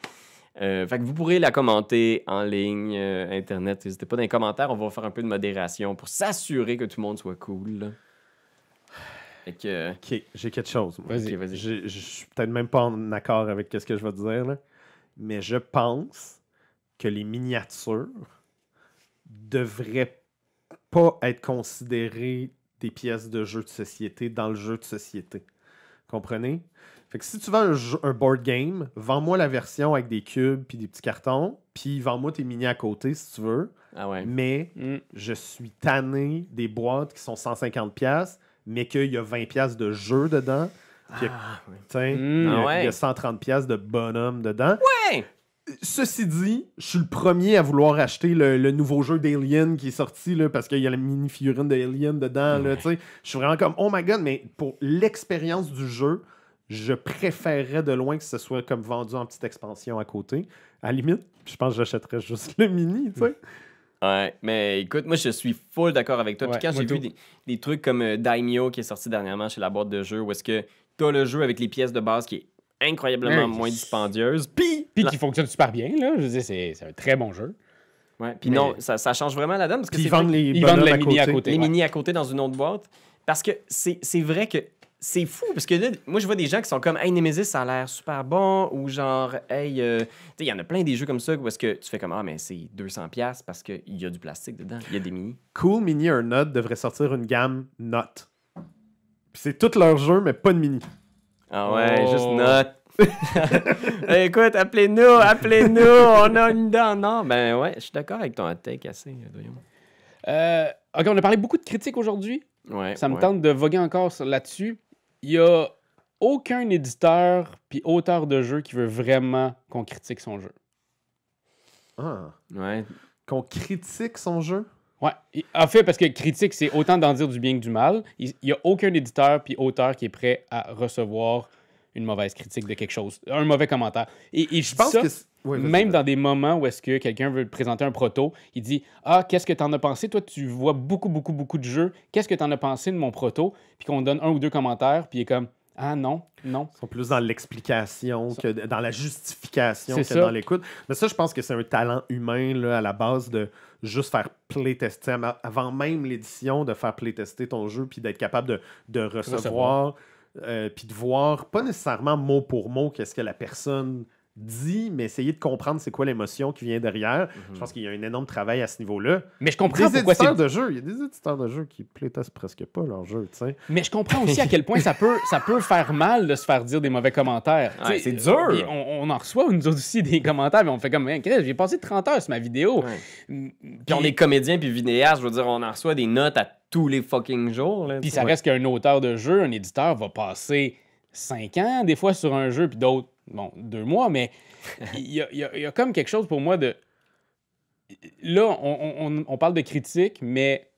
Euh, fait que vous pourrez la commenter en ligne, euh, Internet. N'hésitez pas dans les commentaires, on va faire un peu de modération pour s'assurer que tout le monde soit cool. Euh, Ok, j'ai quelque chose. Vas-y. vas-y. Je, je suis peut-être même pas en accord avec ce que je vais te dire, là, mais je pense que les miniatures devraient pas être considérées des pièces de jeu de société dans le jeu de société. Comprenez? Fait que si tu vends un, jeu- un board game, vends-moi la version avec des cubes puis des petits cartons, puis vends-moi tes mini à côté si tu veux. Ah ouais. Mais Mm. je suis tanné des boîtes qui sont 150$, piastres, mais qu'il y a 20$ piastres de jeu dedans. Puis, Ah, il y a- ouais. il y a 130$ piastres de bonhomme dedans. Ouais! Ceci dit, je suis le premier à vouloir acheter le, le nouveau jeu d'Alien qui est sorti là, parce qu'il y a la mini figurine d'Alien dedans. Je suis vraiment comme, oh my god, mais pour l'expérience du jeu, je préférerais de loin que ce soit comme vendu en petite expansion à côté. À la limite, je pense que j'achèterais juste le mini. tu sais. Ouais, mais écoute, moi je suis full d'accord avec toi. Ouais, Puis quand j'ai vu des, des trucs comme euh, Daimyo qui est sorti dernièrement chez la boîte de jeu, où est-ce que t'as le jeu avec les pièces de base qui est incroyablement moins dispendieuse. Puis, Puis qui fonctionne super bien, là. Je veux dire, c'est un très bon jeu. ouais, puis Mais- non, ça, ça change vraiment la donne parce que ils vendent les Ils vendent la à mini à côté. côté. les ouais. mini à côté dans une autre boîte. Parce que c'est vrai que c'est fou. Parce que là, moi, je vois des gens qui sont comme Hey, Nemesis, ça a l'air super bon. Ou genre, Hey, euh, tu sais, il y en a plein des jeux comme ça où est-ce que tu fais comme Ah, mais c'est 200$ parce qu'il y a du plastique dedans. Il y a des mini. Cool Mini or Not devrait sortir une gamme Not. Puis c'est tout leur jeu, mais pas de mini. Ah ouais, Oh. juste note. Hey, écoute, appelez-nous, appelez-nous, on a une dent. Non, ben ouais, je suis d'accord avec ton take assez, Doyon. Euh, OK, on a parlé beaucoup de critiques aujourd'hui. Ouais, Ça me ouais. tente de voguer encore là-dessus. Il y a aucun éditeur puis auteur de jeu qui veut vraiment qu'on critique son jeu. Ah. Ouais. Qu'on critique son jeu? Ouais. En fait, parce que critique, c'est autant d'en dire du bien que du mal. Il n'y a aucun éditeur puis auteur qui est prêt à recevoir une mauvaise critique de quelque chose, un mauvais commentaire. Et, et je Je pense ça, que. Même dans des moments où est-ce que quelqu'un veut te présenter un proto, il dit Ah, qu'est-ce que t'en as pensé? Toi, tu vois beaucoup, beaucoup, beaucoup de jeux. Qu'est-ce que t'en as pensé de mon proto Puis qu'on donne un ou deux commentaires, puis il est comme Ah non, non. Ils sont plus dans l'explication que dans la justification que ça. dans l'écoute. Mais ça, je pense que c'est un talent humain là, à la base de juste faire playtester avant même l'édition, de faire playtester ton jeu puis d'être capable de, de recevoir, euh, puis de voir, pas nécessairement mot pour mot, qu'est-ce que la personne dit, mais essayer de comprendre c'est quoi l'émotion qui vient derrière. Je pense qu'il y a un énorme travail à ce niveau-là. Mais je comprends Des pourquoi c'est de jeux, il y a des éditeurs de jeux qui playtestent presque pas leur jeu, tu sais. Mais je comprends aussi à quel point ça peut, ça peut faire mal de se faire dire des mauvais commentaires. Ouais, c'est dur. On, on en reçoit, nous autres aussi, des commentaires, mais on fait comme, Hey, Chris, j'ai passé 30 heures sur ma vidéo. Ouais. Puis on est comédien puis vidéaste, je veux dire, on en reçoit des notes à tous les fucking jours. Là, Puis ça reste qu'un auteur de jeu, un éditeur va passer 5 ans, des fois, sur un jeu, puis d'autres, bon, deux mois, mais il y y a- il y a comme quelque chose pour moi de. Là, on, on- on parle de critique, mais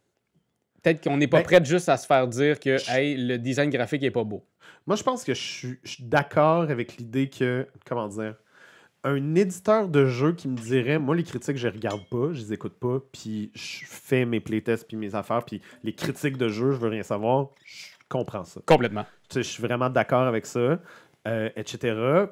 peut-être qu'on n'est pas Ben, prêt juste à se faire dire que hey, le design graphique est pas beau. Moi, je pense que je suis, je suis d'accord avec l'idée que, comment dire, un éditeur de jeu qui me dirait, moi, les critiques, je les regarde pas, je les écoute pas, puis je fais mes playtests puis mes affaires, puis les critiques de jeu, je veux rien savoir, je comprends ça. Complètement. Tu sais, je suis vraiment d'accord avec ça, euh, etc.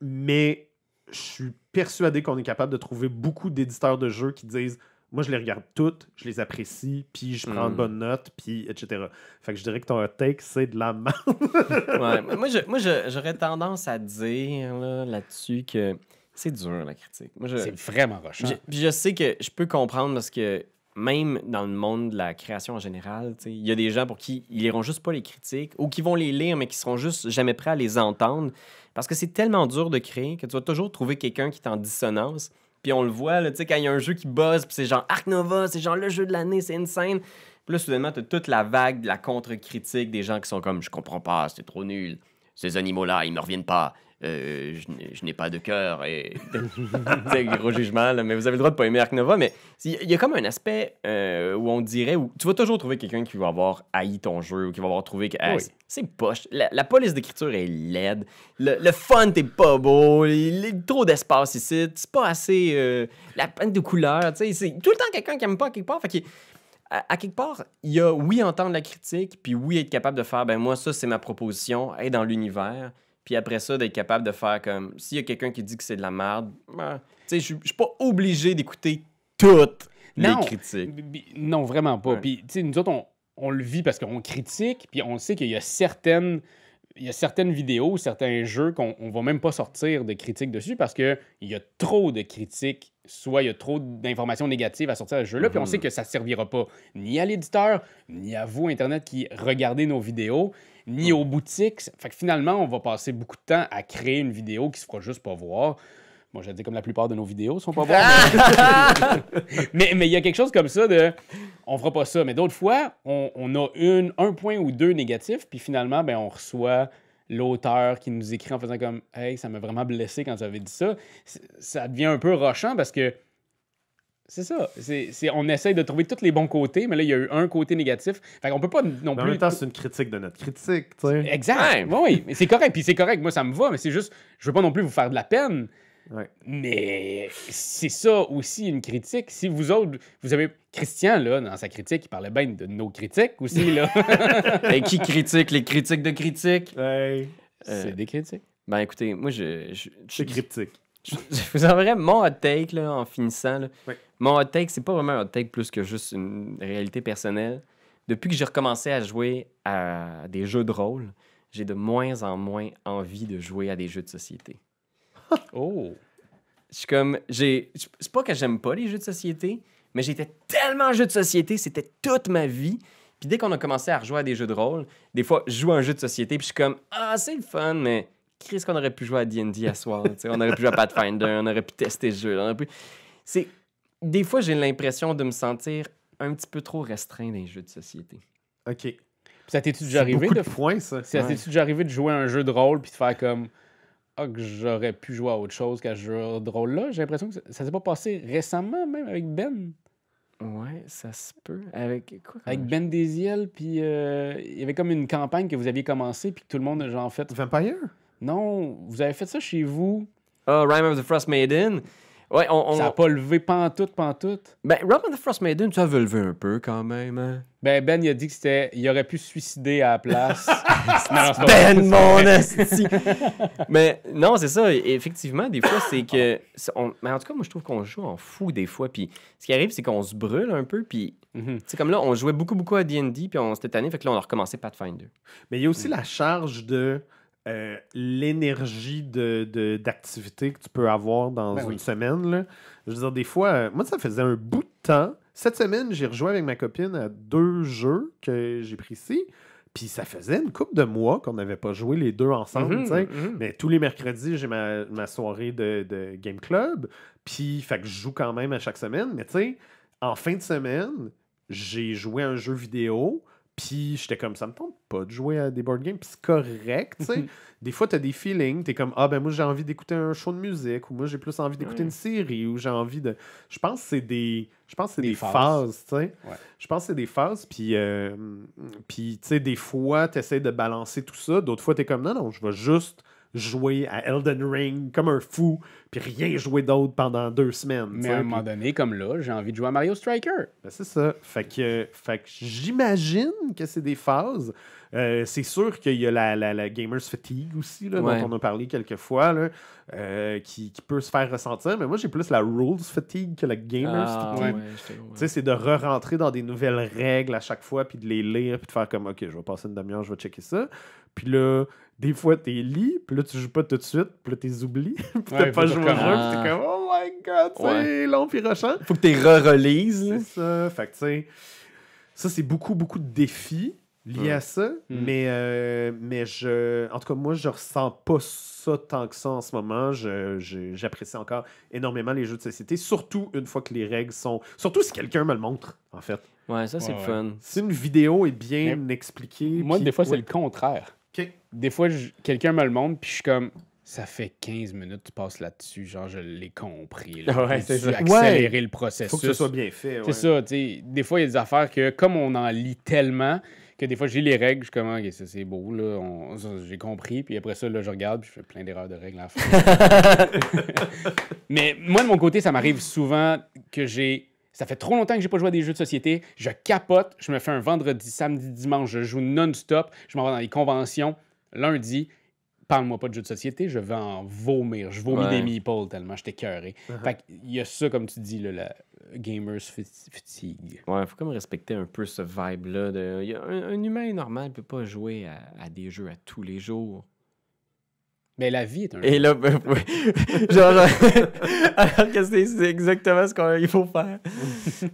Mais je suis persuadé qu'on est capable de trouver beaucoup d'éditeurs de jeux qui disent moi, je les regarde toutes, je les apprécie, puis je prends Mm. de bonnes notes, puis etc. Fait que je dirais que ton take, c'est de la merde. Ouais, moi, je- moi, j'aurais tendance à dire là, là-dessus que c'est dur, la critique. C'est vraiment rochant. je, puis je sais que je peux comprendre parce que même dans le monde de la création en général, il y a des gens pour qui ils liront juste pas les critiques ou qui vont les lire, mais qui seront juste jamais prêts à les entendre. Parce que c'est tellement dur de créer que tu vas toujours trouver quelqu'un qui est en dissonance. Puis on le voit, là, quand il y a un jeu qui buzz, puis c'est genre Ark Nova, c'est genre le jeu de l'année, c'est insane. Puis là, soudainement, tu as toute la vague de la contre-critique des gens qui sont comme Je comprends pas, c'est trop nul. Ces animaux-là, ils me reviennent pas. Euh, je n'ai- je n'ai pas de cœur. Et... gros jugement, là, mais vous avez le droit de pas aimer Ark Nova. Mais il y, a- comme un aspect euh, où on dirait où tu vas toujours trouver quelqu'un qui va avoir haï ton jeu ou qui va avoir trouvé que hey, Oui. c'est- poche. La, la police d'écriture est laide. Le, le fun, t'es pas beau. Il y a trop d'espace ici. C'est pas assez. euh, la peine de couleur. tu sais, C'est tout le temps quelqu'un qui aime pas quelque part. Fait qu'il- à quelque part, il y a oui entendre la critique, puis oui être capable de faire, ben moi, ça, c'est ma proposition, être dans l'univers. Puis après ça, d'être capable de faire comme, s'il y a quelqu'un qui dit que c'est de la merde, ben, tu sais, je suis- pas obligé d'écouter toutes les Non. critiques. Non, vraiment pas. Ouais. Puis, tu sais, nous autres, on, on le vit parce qu'on critique, puis on sait qu'il y a certaines. Il y a certaines vidéos, certains jeux qu'on on va même pas sortir de critiques dessus parce qu'il y a trop de critiques, soit il y a trop d'informations négatives à sortir de ce jeu-là, puis on Mhm. sait que ça servira pas ni à l'éditeur, ni à vous, Internet, qui regardez nos vidéos, ni aux boutiques. Fait que finalement, on va passer beaucoup de temps à créer une vidéo qui se fera juste pas voir. Moi, je dis comme la plupart de nos vidéos sont pas voir. mais- il y a quelque chose comme ça de on fera pas ça. Mais d'autres fois, on, on a une, un point ou deux négatifs, puis finalement, ben, on reçoit l'auteur qui nous écrit en faisant comme Hey, ça m'a vraiment blessé quand tu avais dit ça. Ça devient un peu rochant parce que c'est ça. C'est, c'est- on essaye de trouver tous les bons côtés, mais là, il y a eu un côté négatif. Fait qu'on peut pas non Mais en plus. même temps, c'est une critique de notre critique, tu sais. Exact. Ouais. Oui. Mais c'est correct. Puis c'est correct. Moi, ça me va. Mais c'est juste, je veux pas non plus vous faire de la peine. Ouais. Mais c'est ça aussi une critique. Si vous autres, vous avez Christian là dans sa critique, il parlait bien de nos critiques aussi là. Et qui critique? Les critiques de critiques? Hey, c'est des critiques. Ben écoutez, moi, je, je, je- c'est cryptique. Je vous enverrai mon hot take là, en finissant. là. Oui. Mon hot take, c'est pas vraiment un hot take plus que juste une réalité personnelle. Depuis que j'ai recommencé à jouer à des jeux de rôle, j'ai de moins en moins envie de jouer à des jeux de société. Oh. Je suis comme. j'ai C'est pas que j'aime pas les jeux de société, mais j'étais tellement jeu de société, c'était toute ma vie. Puis dès qu'on a commencé à rejouer à des jeux de rôle, des fois, je joue à un jeu de société, puis je suis comme, ah, c'est le fun, mais qu'est-ce qu'on aurait pu jouer à D&D à soir? tu sais, on aurait pu jouer à Pathfinder, on aurait pu tester ce jeu. on aurait pu- C'est... Des fois, j'ai l'impression de me sentir un petit peu trop restreint dans les jeux de société. OK. Puis ça t'es-tu déjà arrivé beaucoup de, de points, ça. ça Ouais. t'es-tu déjà arrivé de jouer à un jeu de rôle puis de faire comme ah que j'aurais pu jouer à autre chose qu'à ce jeu de rôle là. J'ai l'impression que ça, ça s'est pas passé récemment même avec Ben. Ouais, ça se peut. Avec quoi? Avec Ben Desiel, puis euh, il y avait comme une campagne que vous aviez commencé, puis que tout le monde a genre fait. Vampire? Non, vous avez fait ça chez vous. Ah, Rime of the Frost Maiden. Ouais, on... on- Ça n'a pas levé pantoute, pantoute. Ben, Rime of the Frost Maiden, ça veut lever un peu quand même, hein? Ben, Ben, il a dit que c'était. Il aurait pu se suicider à la place. non, Ben, mon esti! Mais non, c'est ça. Effectivement, des fois, c'est que. on- Mais en tout cas, moi, je trouve qu'on joue en fou des fois. Puis ce qui arrive, c'est qu'on se brûle un peu. Puis, Mhm. c'est comme là, on jouait beaucoup, beaucoup à D&D. Puis on s'était tanné. Fait que là, on a recommencé Pathfinder. Mais il y a aussi la charge de euh, l'énergie de, de- d'activité que tu peux avoir dans Ben une oui. semaine. Là. Je veux dire, des fois, euh, moi, ça faisait un bout de temps. Cette semaine, j'ai rejoué avec ma copine à deux jeux que j'ai pris ici. Puis ça faisait une couple de mois qu'on n'avait pas joué les deux ensemble. Mhm, sais. mhm. Mais tous les mercredis, j'ai ma, ma soirée de, de Game Club. Puis, fait que je joue quand même à chaque semaine. Mais tu sais, en fin de semaine, j'ai joué à un jeu vidéo. Puis, j'étais comme, ça me tente pas de jouer à des board games. Puis, c'est correct, tu sais. des fois, tu as des feelings. Tu es comme, ah ben moi, j'ai envie d'écouter un show de musique. Ou moi, j'ai plus envie d'écouter Ouais. une série. Ou j'ai envie de. Je pense que c'est des. Je pense c'est Des des, phases. tu sais. Ouais. Je pense que c'est des phases. Puis, euh, puis tu sais, des fois, tu essaies de balancer tout ça. D'autres fois, tu es comme, non, non, je vais juste jouer à Elden Ring comme un fou, puis rien jouer d'autre pendant deux semaines. Mais à un puis- moment donné, comme là, j'ai envie de jouer à Mario Striker. ben, c'est ça. Fait que, fait que j'imagine que c'est des phases. Euh, c'est sûr qu'il y a la, la, la gamers fatigue aussi, là, Ouais. dont on a parlé quelques fois, là, euh, qui, qui peut se faire ressentir. Mais moi, j'ai plus la rules fatigue que la gamers Ah, fatigue. ouais, ouais. C'est de re-rentrer dans des nouvelles règles à chaque fois, puis de les lire, puis de faire comme, OK, je vais passer une demi-heure, je vais checker ça. Puis là, des fois, t'es lis, puis là, tu joues pas tout de suite, puis là, t'es oublié, puis t'as Ouais, pas joué au jeu, puis t'es comme, oh my god, c'est Ouais. long, puis rochant. Faut que tu re-relises. là. C'est ça. Fait que, tu sais, ça, c'est beaucoup, beaucoup de défis liés Mm. à ça. Mm. Mais, euh, mais je, en tout cas, moi, je ressens pas ça tant que ça en ce moment. Je- je- J'apprécie encore énormément les jeux de société, surtout une fois que les règles sont. Surtout si quelqu'un me le montre, en fait. Ouais, ça, c'est Ouais, fun. Si une vidéo est bien expliquée. Moi, des fois, c'est le contraire. Des fois, quelqu'un me le montre, puis je suis comme, ça fait 15 minutes que tu passes là-dessus. Genre, je l'ai compris. Là. Ouais, c'est ça. accélérer le processus. Faut que ce soit bien fait. C'est ouais. ça, tu sais. Des fois, il y a des affaires que, comme on en lit tellement, que des fois, j'ai les règles, je suis comme, ok, ça c'est beau, là, on- ça, j'ai compris. Puis après ça, là, je regarde, puis je fais plein d'erreurs de règles à la fin. Mais moi, de mon côté, ça m'arrive souvent que j'ai. Ça fait trop longtemps que j'ai pas joué à des jeux de société. Je capote, je me fais un vendredi, samedi, dimanche, je joue non-stop, je m'en vais dans les conventions. Lundi, parle-moi pas de jeux de société, je vais en vomir. Je vomis Ouais. des meeples tellement j'étais cœuré. Uh-huh. Fait qu'il y a ça, comme tu dis, là, la gamers fati- fatigue. Ouais, faut comme respecter un peu ce vibe-là. De... il Un, un humain normal peut pas jouer à, à des jeux à tous les jours. Mais la vie est un Et là, ben, ouais. genre, alors que c'est exactement ce qu'il faut faire.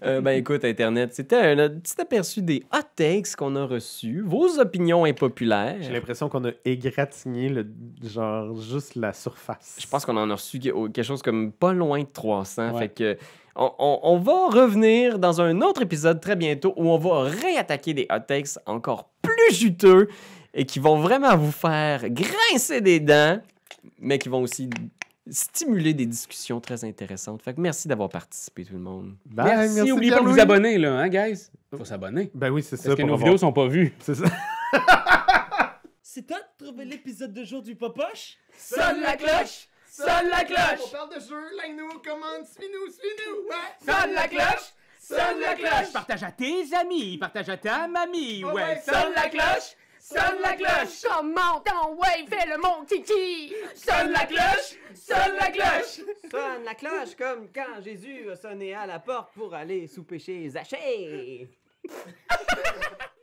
Euh, ben écoute, Internet, c'était un, un petit aperçu des hot takes qu'on a reçus, vos opinions impopulaires. J'ai l'impression qu'on a égratigné le, genre juste la surface. Je pense qu'on en a reçu que- quelque chose comme pas loin de 300. Ouais. Fait que on, on- on va revenir dans un autre épisode très bientôt où on va réattaquer des hot takes encore plus juteux et qui vont vraiment vous faire grincer des dents, mais qui vont aussi stimuler des discussions très intéressantes. Fait que merci d'avoir participé tout le monde. Bye, Merci, n'oubliez pas de vous abonner, là, hein, guys? Faut s'abonner. Ben oui, c'est ça. Parce que nos avoir- vidéos sont pas vues. C'est ça. C'est toi de trouver l'épisode de jour du Popoche? Sonne la cloche! Sonne la cloche! parle de jeu, like-nous, commande, suis-nous, suis-nous. Sonne la cloche! Sonne la cloche! Partage à tes amis, partage à ta mamie, ouais. Sonne la cloche! Sonne la cloche! Comment ton ouais, fais le mon titi! Sonne la cloche! Sonne la cloche! Sonne la cloche comme quand Jésus a sonné à la porte pour aller souper chez Zachée.